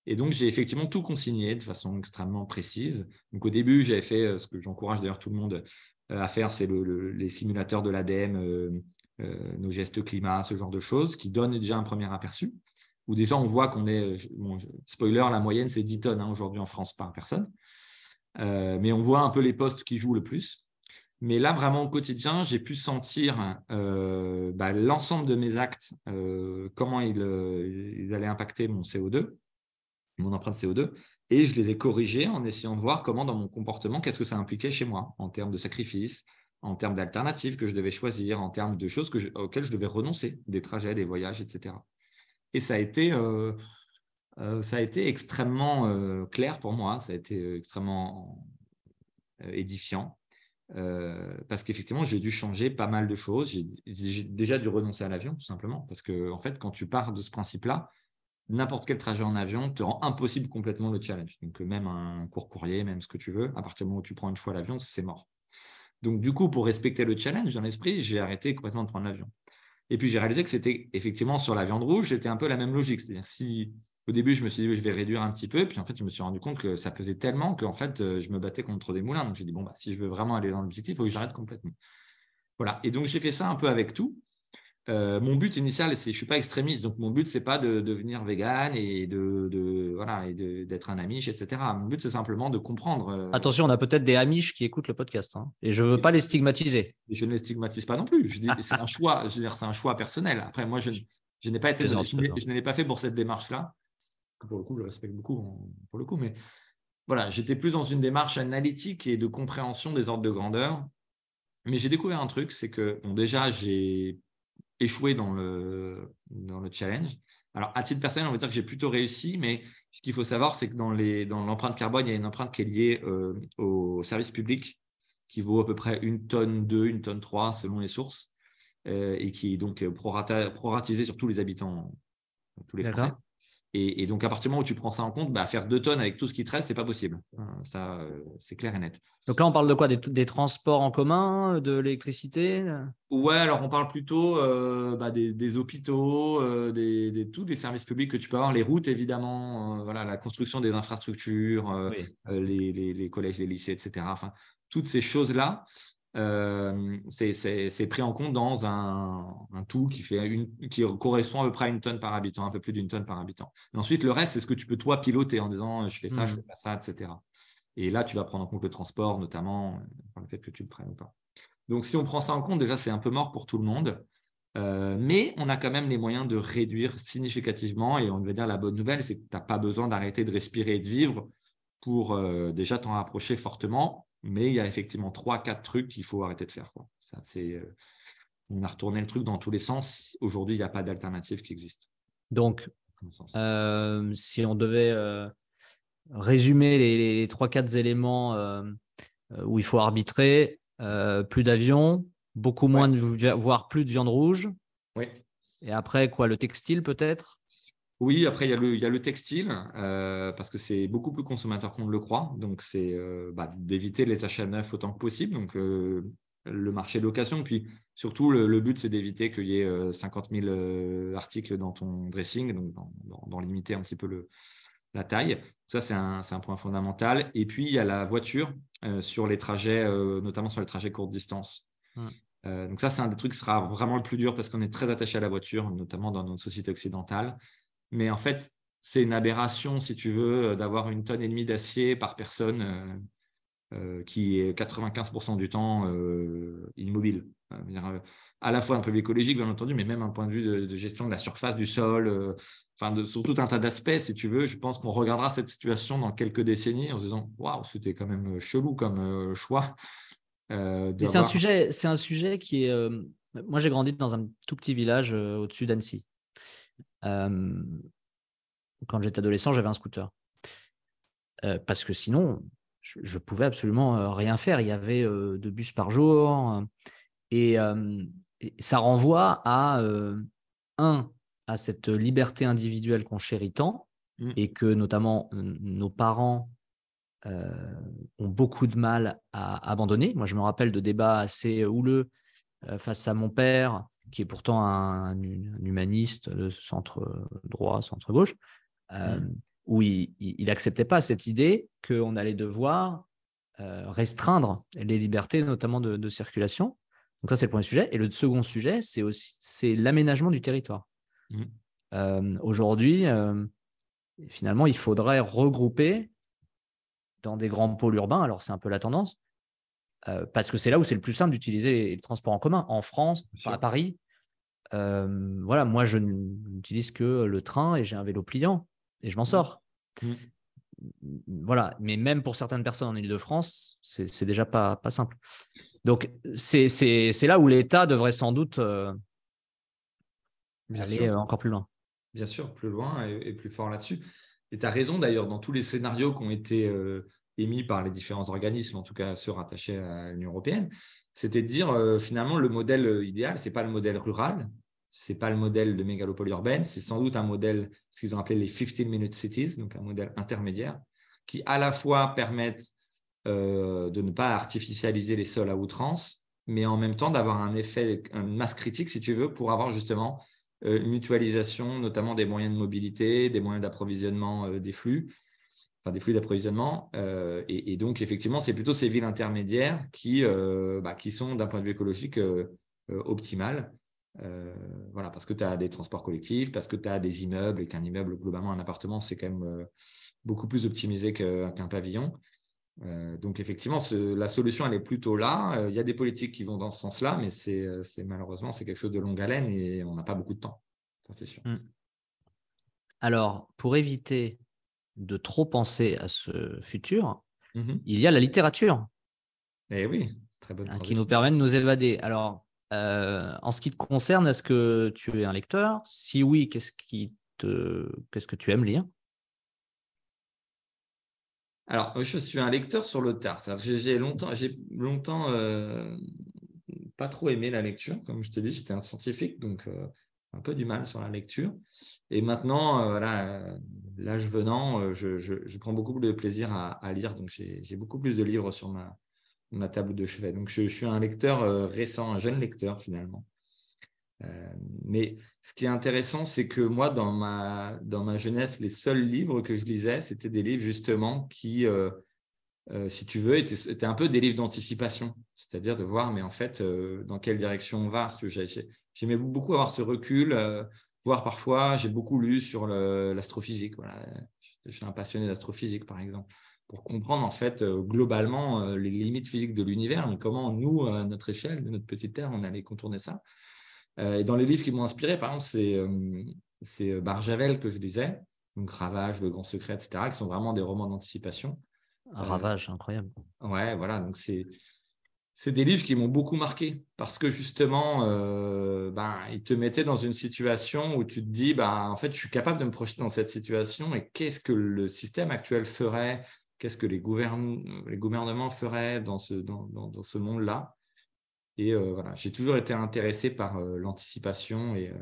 Et donc, j'ai effectivement tout consigné de façon extrêmement précise. Donc, au début, j'avais fait ce que j'encourage d'ailleurs tout le monde à faire, c'est les simulateurs de l'ADEME, nos gestes climat, ce genre de choses, qui donnent déjà un premier aperçu où déjà on voit qu'on est, spoiler, la moyenne c'est 10 tonnes hein, aujourd'hui en France par personne. Euh, mais on voit un peu les postes qui jouent le plus. Mais là, vraiment au quotidien, j'ai pu sentir euh, bah, l'ensemble de mes actes, euh, comment ils, allaient impacter mon CO2, mon empreinte CO2, et je les ai corrigés en essayant de voir comment dans mon comportement, qu'est-ce que ça impliquait chez moi en termes de sacrifices, en termes d'alternatives que je devais choisir, en termes de choses que auxquelles je devais renoncer, des trajets, des voyages, etc. Et ça a été, euh, euh, extrêmement euh, clair pour moi, ça a été extrêmement édifiant. parce qu'effectivement, j'ai dû changer pas mal de choses. J'ai déjà dû renoncer à l'avion, tout simplement. Parce que, en fait, quand tu pars de ce principe-là, n'importe quel trajet en avion te rend impossible complètement le challenge. Donc, même un court courrier, même ce que tu veux, à partir du moment où tu prends une fois l'avion, c'est mort. Donc, du coup, pour respecter le challenge dans l'esprit, j'ai arrêté complètement de prendre l'avion. Et puis j'ai réalisé que c'était effectivement sur la viande rouge, c'était un peu la même logique. C'est-à-dire si au début je me suis dit je vais réduire un petit peu, puis en fait je me suis rendu compte que ça pesait tellement qu'en fait euh, je me battais contre des moulins. Donc j'ai dit bon bah si je veux vraiment aller dans l'objectif, il faut que j'arrête complètement. Voilà. Et donc j'ai fait ça un peu avec tout. Euh, mon but initial, c'est je suis pas extrémiste, donc mon but c'est pas de, devenir vegan et de, de voilà et d'être un amiche, etc. Mon but c'est simplement de comprendre. Euh, Attention, on a peut-être des amiches qui écoutent le podcast, hein, et je veux pas les stigmatiser. Je ne les stigmatise pas non plus. Je dis c'est un choix, je c'est un choix personnel. Après moi je, je n'ai pas été, je, je ne l'ai pas fait pour cette démarche-là. Pour le coup, je respecte beaucoup pour le coup, mais voilà, j'étais plus dans une démarche analytique et de compréhension des ordres de grandeur. Mais j'ai découvert un truc, c'est que bon, déjà j'ai échoué dans le, dans le challenge. Alors, à titre personnel, on va dire que j'ai plutôt réussi, mais ce qu'il faut savoir, c'est que dans, les, dans l'empreinte carbone, il y a une empreinte qui est liée euh, au service public, qui vaut à peu près une tonne 2, une tonne 3, selon les sources, euh, et qui est donc proratisée sur tous les habitants, tous les Français. Et, donc, à partir du moment où tu prends ça en compte, bah, faire deux tonnes avec tout ce qui te reste, c'est pas possible. Ça, euh, c'est clair et net. Donc là, on parle de quoi? Des, transports en commun, de l'électricité? Ouais, alors on parle plutôt euh, bah, des, hôpitaux, euh, des, tous les services publics que tu peux avoir, les routes évidemment, voilà, la construction des infrastructures, les, collèges, les lycées, etc. Enfin, toutes ces choses-là, euh, c'est pris en compte dans un, un, tout qui, fait une, qui correspond à peu près à une tonne par habitant, un peu plus d'une tonne par habitant. Et ensuite, le reste, c'est ce que tu peux toi piloter en disant je fais ça, je mmh. fais pas ça, etc. Et là, tu vas prendre en compte le transport, notamment, le fait que tu le prennes ou pas. Donc, si on prend ça en compte, déjà, c'est un peu mort pour tout le monde. mais on a quand même les moyens de réduire significativement. Et on va dire la bonne nouvelle, c'est que tu n'as pas besoin d'arrêter de respirer et de vivre pour déjà t'en rapprocher fortement. Mais il y a effectivement trois, quatre trucs qu'il faut arrêter de faire. Quoi. Ça, c'est, on a retourné le truc dans tous les sens. Aujourd'hui, il n'y a pas d'alternative qui existe. Donc, euh, si on devait euh, résumer les, trois, quatre éléments euh, où il faut arbitrer, plus d'avions, beaucoup moins de, voire plus de viande rouge. Oui. Et après, quoi, le textile peut-être? Oui, après, il y a le, il y a le textile, parce que c'est beaucoup plus consommateur qu'on ne le croit. Donc, c'est bah, d'éviter les achats neufs autant que possible. Donc, le marché de location. Puis surtout, le, but, c'est d'éviter qu'il y ait 50 euh, 000 euh, articles dans ton dressing, donc dans, limiter un petit peu le, la taille. Ça, c'est un, un, point fondamental. Et puis, il y a la voiture euh, sur les trajets, notamment sur les trajets courte distance. donc ça, c'est un des trucs qui sera vraiment le plus dur parce qu'on est très attaché à la voiture, notamment dans notre société occidentale. Mais en fait, c'est une aberration, si tu veux, d'avoir une tonne et demie d'acier par personne euh, qui est 95% du temps euh, immobile. Euh, à la fois un peu écologique, bien entendu, mais même un point de vue de, gestion de la surface du sol, enfin, de, sur tout un tas d'aspects, si tu veux. Je pense qu'on regardera cette situation dans quelques décennies en se disant, waouh, c'était quand même chelou comme choix. c'est un sujet, un sujet qui est. moi, j'ai grandi dans un tout petit village au-dessus d'Annecy. Quand j'étais adolescent, j'avais un scooter. parce que sinon, je, pouvais absolument euh, rien faire. Il y avait euh, deux bus par jour. Et, ça renvoie à, un, à cette liberté individuelle qu'on chérit tant mmh. et que notamment nos parents ont beaucoup de mal à abandonner. Moi, je me rappelle de débats assez houleux face à mon père, qui est pourtant un, humaniste de centre droit, centre gauche, mmh où il n'acceptait pas cette idée qu'on allait devoir euh, restreindre les libertés, notamment de, circulation. Donc ça, c'est le premier sujet. Et le second sujet, c'est aussi c'est l'aménagement du territoire. Mmh. Euh, aujourd'hui, euh, finalement, il faudrait regrouper dans des grands pôles urbains. Alors c'est un peu la tendance, parce que c'est là où c'est le plus simple d'utiliser les, transports en commun. En France, à Paris, voilà, moi je n'utilise que le train et j'ai un vélo pliant et je m'en sors. Mm. Voilà, mais même pour certaines personnes en Ile-de-France, c'est déjà pas, pas simple. Donc, c'est là où l'État devrait sans doute euh, aller euh, encore plus loin. Bien sûr, plus loin et, plus fort là-dessus. Et tu as raison d'ailleurs, dans tous les scénarios qui ont été euh, émis par les différents organismes, en tout cas ceux rattachés à l'Union européenne, c'était de dire finalement le modèle idéal, c'est pas le modèle rural, c'est pas le modèle de mégalopole urbaine, c'est sans doute un modèle, ce qu'ils ont appelé les 15 minute cities, donc un modèle intermédiaire, qui à la fois permettent euh, de ne pas artificialiser les sols à outrance, mais en même temps d'avoir un effet, une masse critique, si tu veux, pour avoir justement euh, une mutualisation, notamment des moyens de mobilité, des moyens d'approvisionnement euh, des flux, enfin des flux d'approvisionnement. Et, donc, effectivement, c'est plutôt ces villes intermédiaires qui, bah, qui sont, d'un point de vue écologique, optimales. Euh, voilà, parce que tu as des transports collectifs, parce que tu as des immeubles et qu'un immeuble, globalement, un appartement, c'est quand même euh, beaucoup plus optimisé qu'un pavillon. Euh, donc effectivement, la solution, elle est plutôt là. Il y a des politiques qui vont dans ce sens-là, mais c'est malheureusement, c'est quelque chose de longue haleine et on n'a pas beaucoup de temps. Ça, c'est sûr. Hmm. Alors, pour éviter de trop penser à ce futur, mm-hmm. il y a la littérature. Eh oui, très bonne. Hein, qui nous permet de nous évader. Alors, euh, en ce qui te concerne, est-ce que tu es un lecteur? Si oui, qu'est-ce qui te, qu'est-ce que tu aimes lire? Alors, je suis un lecteur sur le tard. J'ai longtemps, j'ai longtemps euh, pas trop aimé la lecture. Comme je te dis, j'étais un scientifique, donc euh, un peu du mal sur la lecture. Et maintenant, voilà, l'âge venant, je, prends beaucoup de plaisir à, lire. Donc, j'ai beaucoup plus de livres sur ma table de chevet. Donc, je, suis un lecteur euh, récent, un jeune lecteur finalement. Euh, mais ce qui est intéressant, c'est que moi, dans ma, jeunesse, les seuls livres que je lisais, c'était des livres justement qui, euh, si tu veux, étaient, un peu des livres d'anticipation. C'est-à-dire de voir, mais en fait, dans quelle direction on va. J'aimais beaucoup avoir ce recul, voir parfois, j'ai beaucoup lu sur l'astrophysique. Voilà. Je suis un passionné d'astrophysique, par exemple pour comprendre en fait euh, globalement euh, les limites physiques de l'univers et comment nous, à notre échelle, de notre petite Terre, on allait contourner ça. et dans les livres qui m'ont inspiré, par exemple, c'est Barjavel que je lisais, donc Ravage, Le Grand Secret, etc., qui sont vraiment des romans d'anticipation. Ravage, incroyable. Ouais, voilà, donc c'est c'est des livres qui m'ont beaucoup marqué parce que justement, euh, ben, ils te mettaient dans une situation où tu te dis, ben, en fait, je suis capable de me projeter dans cette situation et qu'est-ce que le système actuel ferait, qu'est-ce que les, gouvernements feraient dans ce, dans, dans, ce monde-là. Et euh, voilà, j'ai toujours été intéressé par euh, l'anticipation et,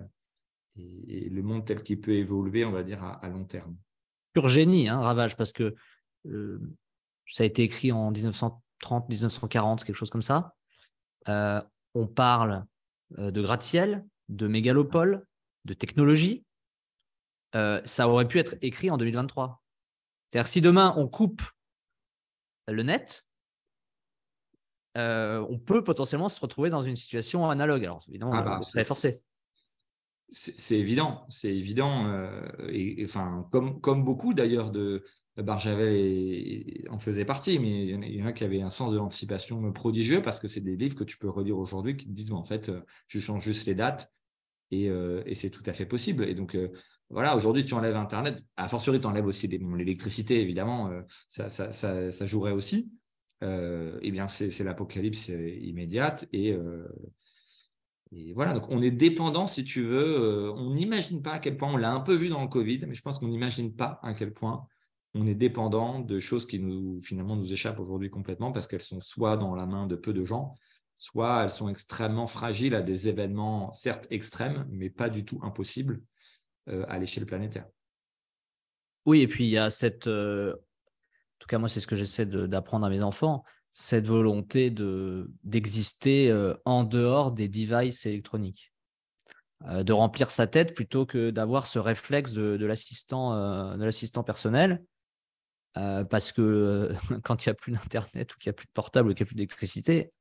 et, le monde tel qu'il peut évoluer, on va dire, à, long terme. Pur génie, hein, Ravage, parce que ça a été écrit en 1900 30, 1940, quelque chose comme ça. Euh, on parle euh, de gratte-ciel, de mégalopole, de technologie. Euh, ça aurait pu être écrit en 2023. C'est-à-dire si demain on coupe le net, on peut potentiellement se retrouver dans une situation analogue. Alors évidemment, ah bah, c'est forcé. C'est évident, c'est évident. et, enfin, comme, comme beaucoup d'ailleurs de, Barjavel en faisait partie, mais il y en a qui avaient un sens de l'anticipation prodigieux parce que c'est des livres que tu peux relire aujourd'hui qui te disent, en fait, je change juste les dates et, euh, c'est tout à fait possible. Et donc, euh, voilà, aujourd'hui, tu enlèves Internet. A fortiori, tu enlèves aussi l'électricité, évidemment, euh, ça, jouerait aussi. eh bien, c'est l'apocalypse immédiate et, et voilà, donc on est dépendant, si tu veux. on n'imagine pas à quel point, on l'a un peu vu dans le Covid, mais je pense qu'on n'imagine pas à quel point on est dépendant de choses qui nous finalement nous échappent aujourd'hui complètement parce qu'elles sont soit dans la main de peu de gens, soit elles sont extrêmement fragiles à des événements certes extrêmes, mais pas du tout impossibles euh, à l'échelle planétaire. Oui, et puis il y a cette, euh, en tout cas moi c'est ce que j'essaie d'apprendre à mes enfants, cette volonté de d'exister euh, en dehors des devices électroniques, de remplir sa tête plutôt que d'avoir ce réflexe de l'assistant personnel euh, parce que euh, (laughs) quand il n'y a plus d'internet ou qu'il n'y a plus de portable ou qu'il n'y a plus d'électricité,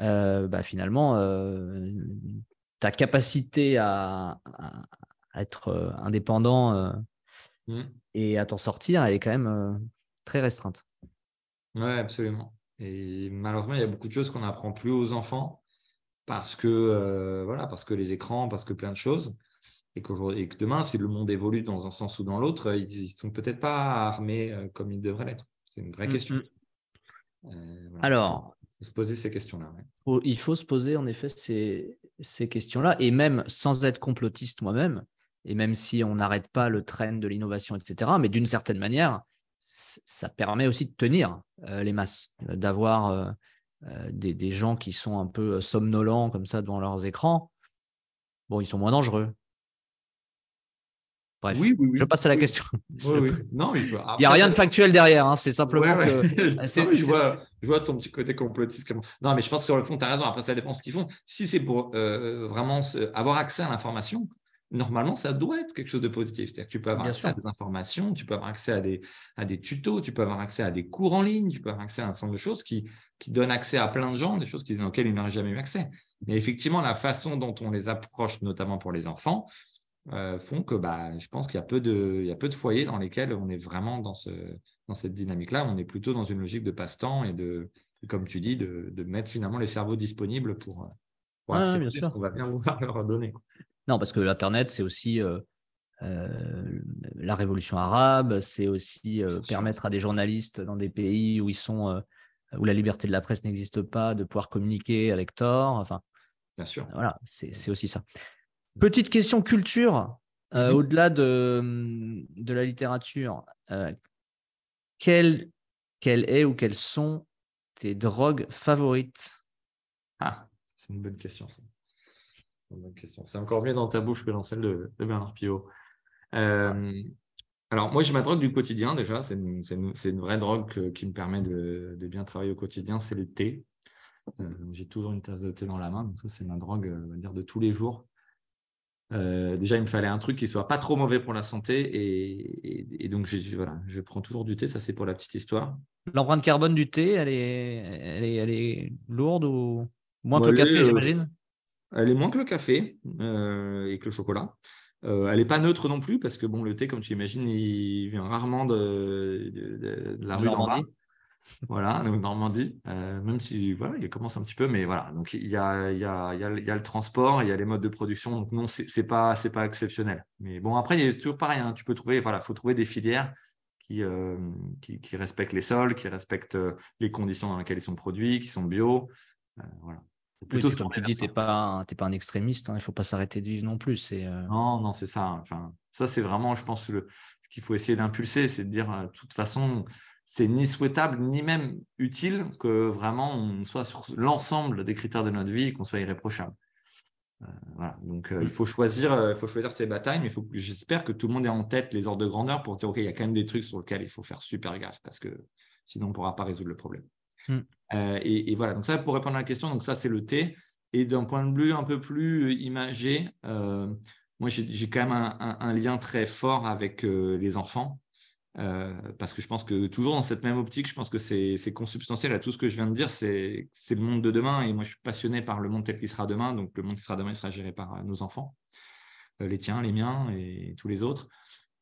euh, bah, finalement, ta capacité à, être indépendant mmh. et à t'en sortir, elle est quand même très restreinte. Oui, absolument. Et malheureusement, il y a beaucoup de choses qu'on n'apprend plus aux enfants parce que, voilà, parce que les écrans, parce que plein de choses et, que demain, si le monde évolue dans un sens ou dans l'autre, ils ne sont peut-être pas armés euh, comme ils devraient l'être. C'est une vraie mm, question. Mm. Euh, Alors, il faut se poser ces questions-là. Il faut se poser en effet ces, ces questions-là, et même sans être complotiste moi-même, et même si on n'arrête pas le train de l'innovation, etc., mais d'une certaine manière, ça permet aussi de tenir euh, les masses, d'avoir des, des, gens qui sont un peu somnolents comme ça devant leurs écrans. Bon, ils sont moins dangereux. Bref, oui, oui, je passe à la question. (laughs) Non, il n'y a rien de factuel derrière, hein. c'est simplement que. (laughs) je, vois, je vois ton petit côté complotiste. Non, mais je pense que sur le fond, tu as raison. Après, ça dépend ce qu'ils font. Si c'est pour euh, vraiment avoir accès à l'information, normalement, ça doit être quelque chose de positif. C'est-à-dire que tu peux avoir accès à des informations, tu peux avoir accès à des, à des tutos, tu peux avoir accès à des cours en ligne, tu peux avoir accès à un certain nombre de choses qui, qui donnent accès à plein de gens, des choses auxquelles ils n'auraient jamais eu accès. Mais effectivement, la façon dont on les approche, notamment pour les enfants, euh, font que bah, je pense qu'il y a peu de, il y a peu de foyers dans lesquels on est vraiment dans, ce, dans cette dynamique-là. On est plutôt dans une logique de passe-temps et de, comme tu dis, de, de, mettre finalement les cerveaux disponibles pour, pour accepter ce qu'on va bien (laughs) vouloir leur donner. Non, parce que l'Internet, c'est aussi euh, euh, la révolution arabe, c'est aussi permettre à des journalistes dans des pays où ils sont, où la liberté de la presse n'existe pas, de pouvoir communiquer avec tort. Enfin, bien sûr. Voilà, c'est aussi ça. Petite question culture, euh, au-delà de, de, la littérature, euh, quelle, quelle, est ou quelles sont tes drogues favorites? Ah, c'est une bonne question. C'est une bonne question. C'est encore mieux dans ta bouche que dans celle de, Bernard Pio. Euh, alors, moi, j'ai ma drogue du quotidien déjà. C'est une, une, une, vraie drogue qui me permet de, de, bien travailler au quotidien. C'est le thé. j'ai toujours une tasse de thé dans la main. Donc, ça, c'est ma drogue on va dire, de tous les jours. Euh, déjà, il me fallait un truc qui soit pas trop mauvais pour la santé et, donc voilà, je prends toujours du thé. Ça, c'est pour la petite histoire. L'empreinte carbone du thé, elle est, elle est, elle est lourde ou moins que le café, euh, j'imagine? Elle est moins que le café euh, et que le chocolat. elle n'est pas neutre non plus parce que bon, le thé, comme tu imagines, il vient rarement de, la rue d'en bas. Voilà, donc Normandie, même si voilà, il commence un petit peu, mais voilà. Donc il y a, il y, a, il y, a, il y a le transport, il y a les modes de production. Donc non, c'est pas, c'est pas exceptionnel. Mais bon, après, il y a toujours pareil. Hein, tu peux trouver, voilà, faut trouver des filières qui, qui, qui, respectent les sols, qui respectent les conditions dans lesquelles ils sont produits, qui sont bio. voilà. Plutôt comme tu dis, tu n'es pas, pas un extrémiste, hein, il ne faut pas s'arrêter de vivre non plus. Euh... Non, non, c'est ça. Enfin, ça, c'est vraiment, je pense, le, ce qu'il faut essayer d'impulser, c'est de dire, euh, de toute façon, c'est ni souhaitable, ni même utile que vraiment on soit sur l'ensemble des critères de notre vie et qu'on soit irréprochable. Euh, voilà. Donc, euh, il faut choisir, euh, il faut choisir ses batailles, mais j'espère que tout le monde ait en tête les ordres de grandeur pour se dire, OK, il y a quand même des trucs sur lesquels il faut faire super gaffe parce que sinon on ne pourra pas résoudre le problème. Mm. Euh, et, et, voilà, donc ça pour répondre à la question, donc ça c'est le T. Et d'un point de vue un peu plus imagé, moi j'ai quand même un, un, un, lien très fort avec les enfants. Euh, parce que je pense que toujours dans cette même optique, je pense que c'est consubstantiel à tout ce que je viens de dire. C'est le monde de demain et moi je suis passionné par le monde tel qu'il sera demain. Donc le monde qui sera demain, sera géré par euh, nos enfants, euh, les tiens, les miens et tous les autres.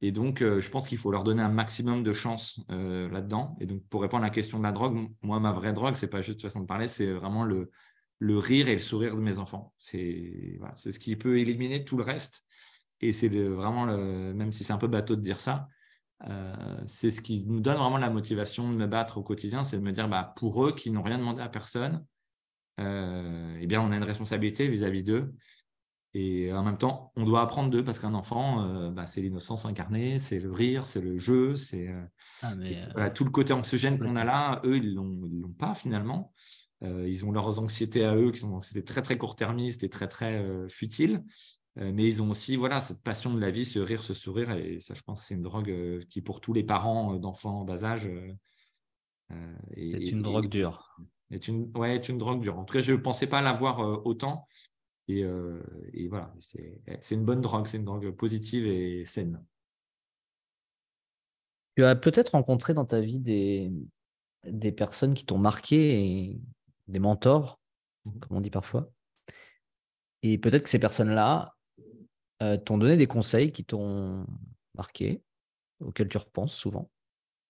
Et donc, je pense qu'il faut leur donner un maximum de chance là-dedans. Et donc, pour répondre à la question de la drogue, moi, ma vraie drogue, c'est pas juste de façon de parler, c'est vraiment le, rire et le sourire de mes enfants. C'est ce qui peut éliminer tout le reste. Et c'est vraiment, le, même si c'est un peu bateau de dire ça, c'est ce qui nous donne vraiment la motivation de me battre au quotidien, c'est de me dire, bah, pour eux qui n'ont rien demandé à personne, euh, eh bien, on a une responsabilité vis-à-vis d'eux. Et en même temps, on doit apprendre d'eux parce qu'un enfant, euh, bah, c'est l'innocence incarnée, c'est le rire, c'est le jeu, c'est euh, ah, euh, voilà, tout le côté anxiogène qu'on a là. Eux, ils l'ont, ils l'ont pas finalement. ils ont leurs anxiétés à eux qui sont anxiétés très très court-termistes et très très futiles. Mais ils ont aussi voilà cette passion de la vie, ce rire, ce sourire. Et ça, je pense, c'est une drogue qui pour tous les parents d'enfants en bas âge est, une drogue dure. (laughs) Est une, ouais, est une drogue dure. En tout cas, je ne pensais pas l'avoir autant. Euh, et, voilà, c'est une bonne drogue, c'est une drogue positive et saine. Tu as peut-être rencontré dans ta vie des, des personnes qui t'ont marqué, et des mentors, mmh comme on dit parfois. Et peut-être que ces personnes-là euh, t'ont donné des conseils qui t'ont marqué, auxquels tu repenses souvent.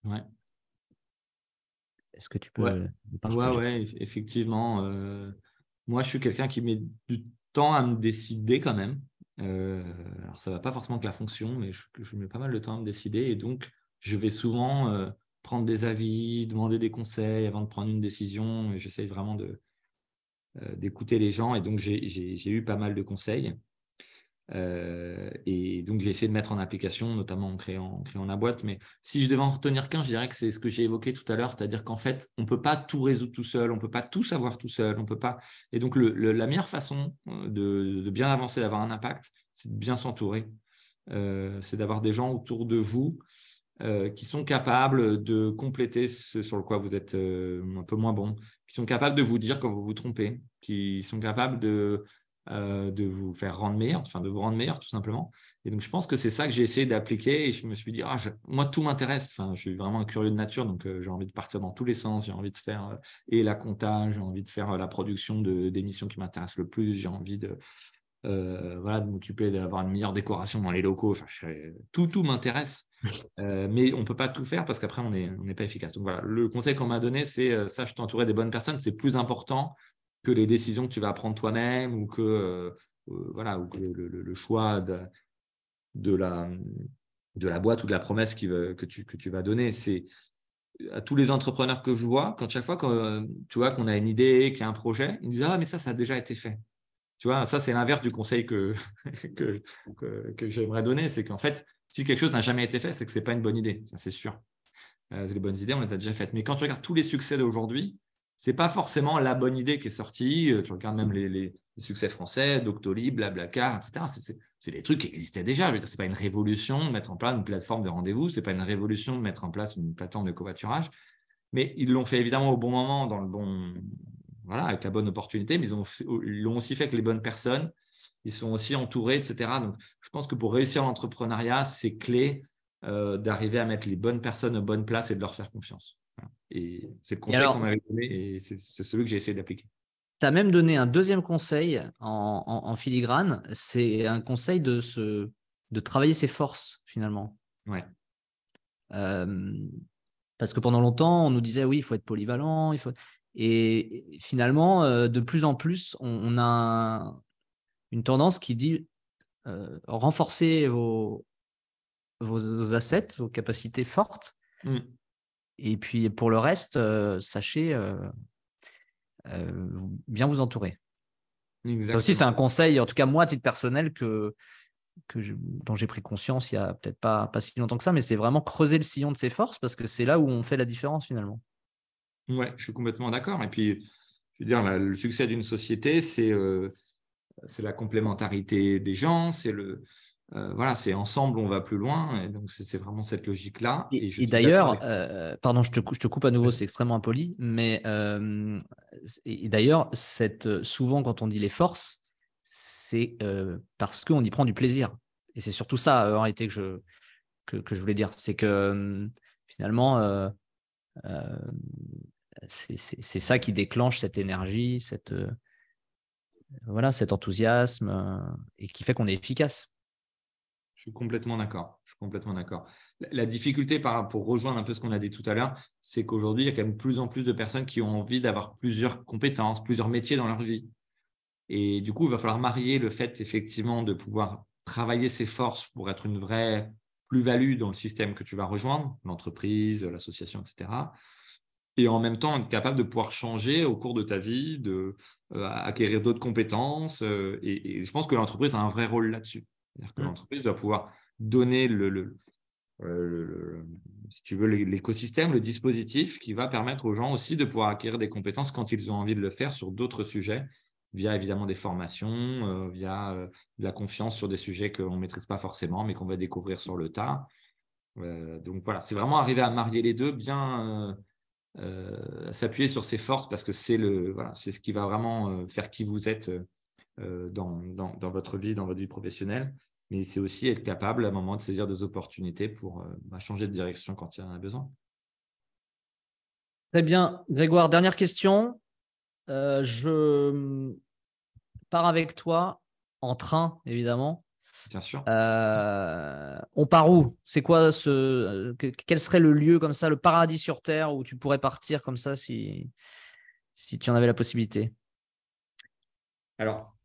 Ouais. Est-ce que tu peux ouais. Ouais, ouais, effectivement. Euh, moi, je suis quelqu'un qui met du temps à me décider quand même. Euh, alors ça va pas forcément que la fonction, mais je, je, mets pas mal de temps à me décider et donc je vais souvent euh, prendre des avis, demander des conseils avant de prendre une décision. J'essaye vraiment d'écouter les gens et donc j'ai eu pas mal de conseils. Euh, et donc, j'ai essayé de mettre en application, notamment en créant, en créant la boîte. Mais si je devais en retenir qu'un, je dirais que c'est ce que j'ai évoqué tout à l'heure, c'est-à-dire qu'en fait, on peut pas tout résoudre tout seul, on peut pas tout savoir tout seul, on peut pas. Et donc, la meilleure façon euh, de, bien avancer, d'avoir un impact, c'est de bien s'entourer. Euh, c'est d'avoir des gens autour de vous qui sont capables de compléter ce sur le quoi vous êtes un peu moins bon, qui sont capables de vous dire quand vous vous trompez, qui sont capables de euh, de vous faire rendre meilleur, enfin de vous rendre meilleur tout simplement. Et donc je pense que c'est ça que j'ai essayé d'appliquer et je me suis dit ah moi tout m'intéresse. Enfin je suis vraiment un curieux de nature donc euh, j'ai envie de partir dans tous les sens. J'ai envie de faire euh, et la comptage, j'ai envie de faire la production d'émissions qui m'intéressent le plus. J'ai envie de voilà de m'occuper d'avoir une meilleure décoration dans les locaux. Enfin tout tout m'intéresse. (laughs) mais on peut pas tout faire parce qu'après on est on n'est pas efficace. Donc voilà le conseil qu'on m'a donné c'est sache t'entourer des bonnes personnes. C'est plus important que les décisions que tu vas prendre toi-même ou que euh, euh, voilà le, choix de, la boîte ou de la promesse que tu vas donner. C'est à tous les entrepreneurs que je vois quand chaque fois vois qu'on a une idée qu'il y a un projet ils me disent ah mais ça ça a déjà été fait. Tu vois ça c'est l'inverse du conseil (laughs) que j'aimerais donner. C'est qu'en fait si quelque chose n'a jamais été fait c'est que c'est pas une bonne idée. Ça c'est sûr. Euh, les bonnes idées on les a déjà faites. Mais quand tu regardes tous les succès d'aujourd'hui c'est pas forcément la bonne idée qui est sortie. Euh, tu regardes même les, succès français, Doctolib, Blablacar, etc. C'est des trucs qui existaient déjà. Je veux c'est pas une révolution de mettre en place une plateforme de rendez-vous. C'est pas une révolution de mettre en place une plateforme de covoiturage. Mais ils l'ont fait évidemment au bon moment, dans le bon, voilà, avec la bonne opportunité. Mais ils l'ont aussi fait avec les bonnes personnes. Ils sont aussi entourés, etc. Donc, je pense que pour réussir l'entrepreneuriat, c'est clé euh, d'arriver à mettre les bonnes personnes aux bonnes places et de leur faire confiance. Et c'est le conseil qu'on m'avait donné et c'est celui que j'ai essayé d'appliquer. Tu as même donné un deuxième conseil en, en, en filigrane, c'est un conseil de, se, de travailler ses forces finalement. Ouais. Euh, Parce que pendant longtemps, on nous disait oui, il faut être polyvalent, il faut. Et finalement, euh, de plus en plus, on, a une tendance qui dit euh, renforcer vos, vos, assets, vos capacités fortes. Mm. Et puis pour le reste, euh, sachez bien vous entourer. Ça aussi, c'est un conseil, en tout cas moi, à titre personnel, que, que dont j'ai pris conscience il y a peut-être pas, pas si longtemps que ça, mais c'est vraiment creuser le sillon de ses forces parce que c'est là où on fait la différence finalement. Ouais, je suis complètement d'accord. Et puis, je veux dire, le succès d'une société, c'est euh, c'est la complémentarité des gens, c'est le euh, voilà, c'est ensemble on va plus loin. Et donc c'est vraiment cette logique là. Et, d'ailleurs, euh, pardon, je te, je te, coupe à nouveau, c'est extrêmement impoli, mais et, d'ailleurs, souvent quand on dit les forces, c'est parce qu'on y prend du plaisir. Et c'est surtout ça en réalité que je que, que je voulais dire, c'est que finalement c'est ça qui déclenche cette énergie, cette, euh, voilà, cet enthousiasme euh, et qui fait qu'on est efficace. Je suis complètement d'accord. Je suis complètement d'accord. La, difficulté pour rejoindre un peu ce qu'on a dit tout à l'heure, c'est qu'aujourd'hui, il y a quand même plus en plus de personnes qui ont envie d'avoir plusieurs compétences, plusieurs métiers dans leur vie. Et du coup, il va falloir marier le fait effectivement de pouvoir travailler ses forces pour être une vraie plus-value dans le système que tu vas rejoindre, l'entreprise, l'association, etc et en même temps être capable de pouvoir changer au cours de ta vie, de euh, d'autres compétences. Euh, et, je pense que l'entreprise a un vrai rôle là-dessus. C'est-à-dire que mmh. l'entreprise doit pouvoir donner le, euh, si tu veux, l'écosystème, le dispositif qui va permettre aux gens aussi de pouvoir acquérir des compétences quand ils ont envie de le faire sur d'autres sujets, via évidemment des formations, via de la confiance sur des sujets qu'on ne maîtrise pas forcément, mais qu'on va découvrir sur le tas. donc voilà, c'est vraiment arriver à marier les deux bien euh, s'appuyer sur ses forces parce que c'est le voilà, c'est ce qui va vraiment euh, faire qui vous êtes euh, dans, dans, dans, votre vie, dans votre vie professionnelle. Mais c'est aussi être capable à un moment de saisir des opportunités pour bah, changer de direction quand il y en a besoin. Très bien. Grégoire, dernière question. je pars avec toi en train, évidemment. Bien sûr. Euh, on part où? C'est quoi ce Quel serait le lieu comme ça, le paradis sur terre où tu pourrais partir comme ça si si tu en avais la possibilité? Alors,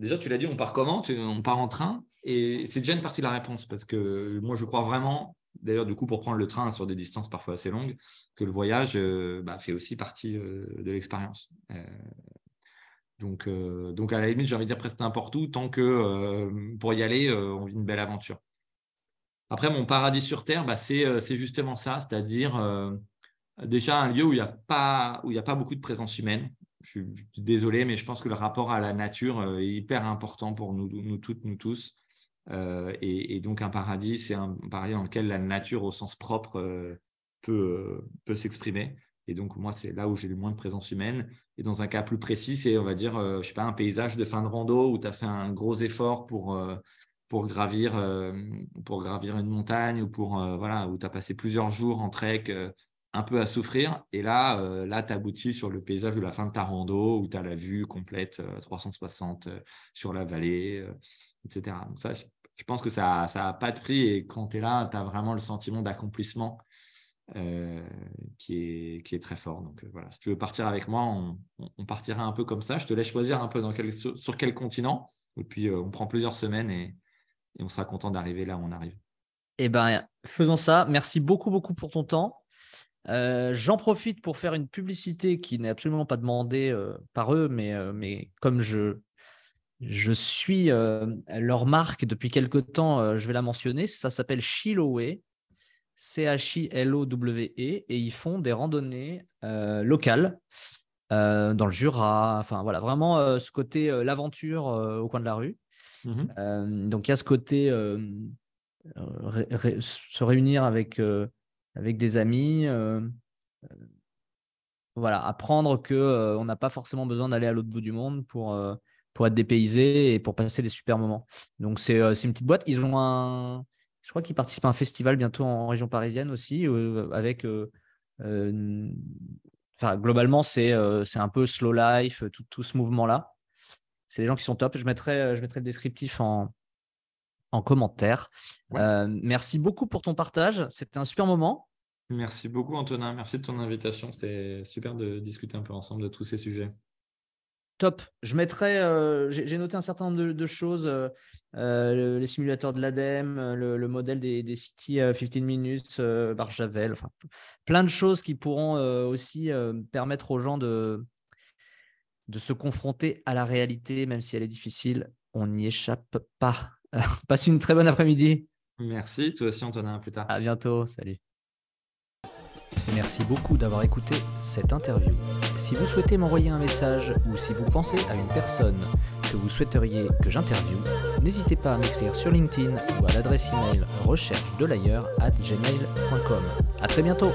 déjà, tu l'as dit, on part comment? On part en train? Et c'est déjà une partie de la réponse parce que moi, je crois vraiment, d'ailleurs, du coup, pour prendre le train sur des distances parfois assez longues, que le voyage euh, bah, fait aussi partie euh, de l'expérience. Donc, euh, donc à la limite, j'ai envie de dire presque n'importe où, tant que pour y aller, on vit une belle aventure. Après, mon paradis sur Terre, bah, c'est justement ça, c'est-à-dire déjà un lieu où il n'y a, a pas beaucoup de présence humaine. Je suis désolé, mais je pense que le rapport à la nature est hyper important pour nous, toutes, nous tous. Et, et, donc un paradis, c'est un paradis dans lequel la nature au sens propre peut, peut s'exprimer. Et donc, moi, c'est là où j'ai le moins de présence humaine. Et dans un cas plus précis, c'est, on va dire, euh, je sais pas, un paysage de fin de rando où tu as fait un gros effort pour, euh, pour, gravir, euh, pour gravir une montagne ou pour, voilà, où tu as passé plusieurs jours en trek un peu à souffrir. Et là, là tu aboutis sur le paysage de la fin de ta rando où tu as la vue complète 360 sur la vallée, etc. Donc ça, je pense que ça n'a pas de prix. Et quand tu es là, tu as vraiment le sentiment d'accomplissement euh, qui, est, très fort. Donc euh, voilà, si tu veux partir avec moi, on, partira un peu comme ça. Je te laisse choisir un peu sur, quel continent. Et puis euh, on prend plusieurs semaines et, et on sera content d'arriver là où on arrive. Eh ben, faisons ça. Merci beaucoup, beaucoup pour ton temps. J'en profite pour faire une publicité qui n'est absolument pas demandée par eux, mais, mais comme je, je suis leur marque depuis quelque temps, je vais la mentionner. Ça s'appelle Chiloé. C-H-I-L-O-W-E, et ils font des randonnées locales dans le Jura. Enfin, voilà, vraiment ce côté l'aventure au coin de la rue. Mm-hmm. donc, il y a ce côté se réunir avec, avec des amis. voilà, apprendre que on n'a pas forcément besoin d'aller à l'autre bout du monde pour, pour être dépaysé et pour passer des super moments. Donc, c'est une petite boîte. Ils ont un je crois qu'il participe à un festival bientôt en région parisienne aussi, euh, avec. Euh, euh, enfin, globalement, c'est c'est un peu slow life, tout, tout ce mouvement-là. C'est des gens qui sont top. Je mettrai, je mettrai le descriptif en, en commentaire. merci beaucoup pour ton partage. C'était un super moment. Merci beaucoup Antonin, merci de ton invitation. C'était super de discuter un peu ensemble de tous ces sujets. Top. Je mettrai, euh, j'ai noté un certain nombre de, choses, euh, euh, les simulateurs de l'ADEME, le, modèle des, des City 15 minutes par Javel, enfin plein de choses qui pourront aussi permettre aux gens de, de se confronter à la réalité, même si elle est difficile. On n'y échappe pas. (laughs) Passe une très bonne après-midi. Merci, toi aussi Antonin, à plus tard. À bientôt, salut. Merci beaucoup d'avoir écouté cette interview. Si vous souhaitez m'envoyer un message ou si vous pensez à une personne que vous souhaiteriez que j'interviewe, n'hésitez pas à m'écrire sur LinkedIn ou à l'adresse email recherche de l'ailleurs at gmail.com. À très bientôt!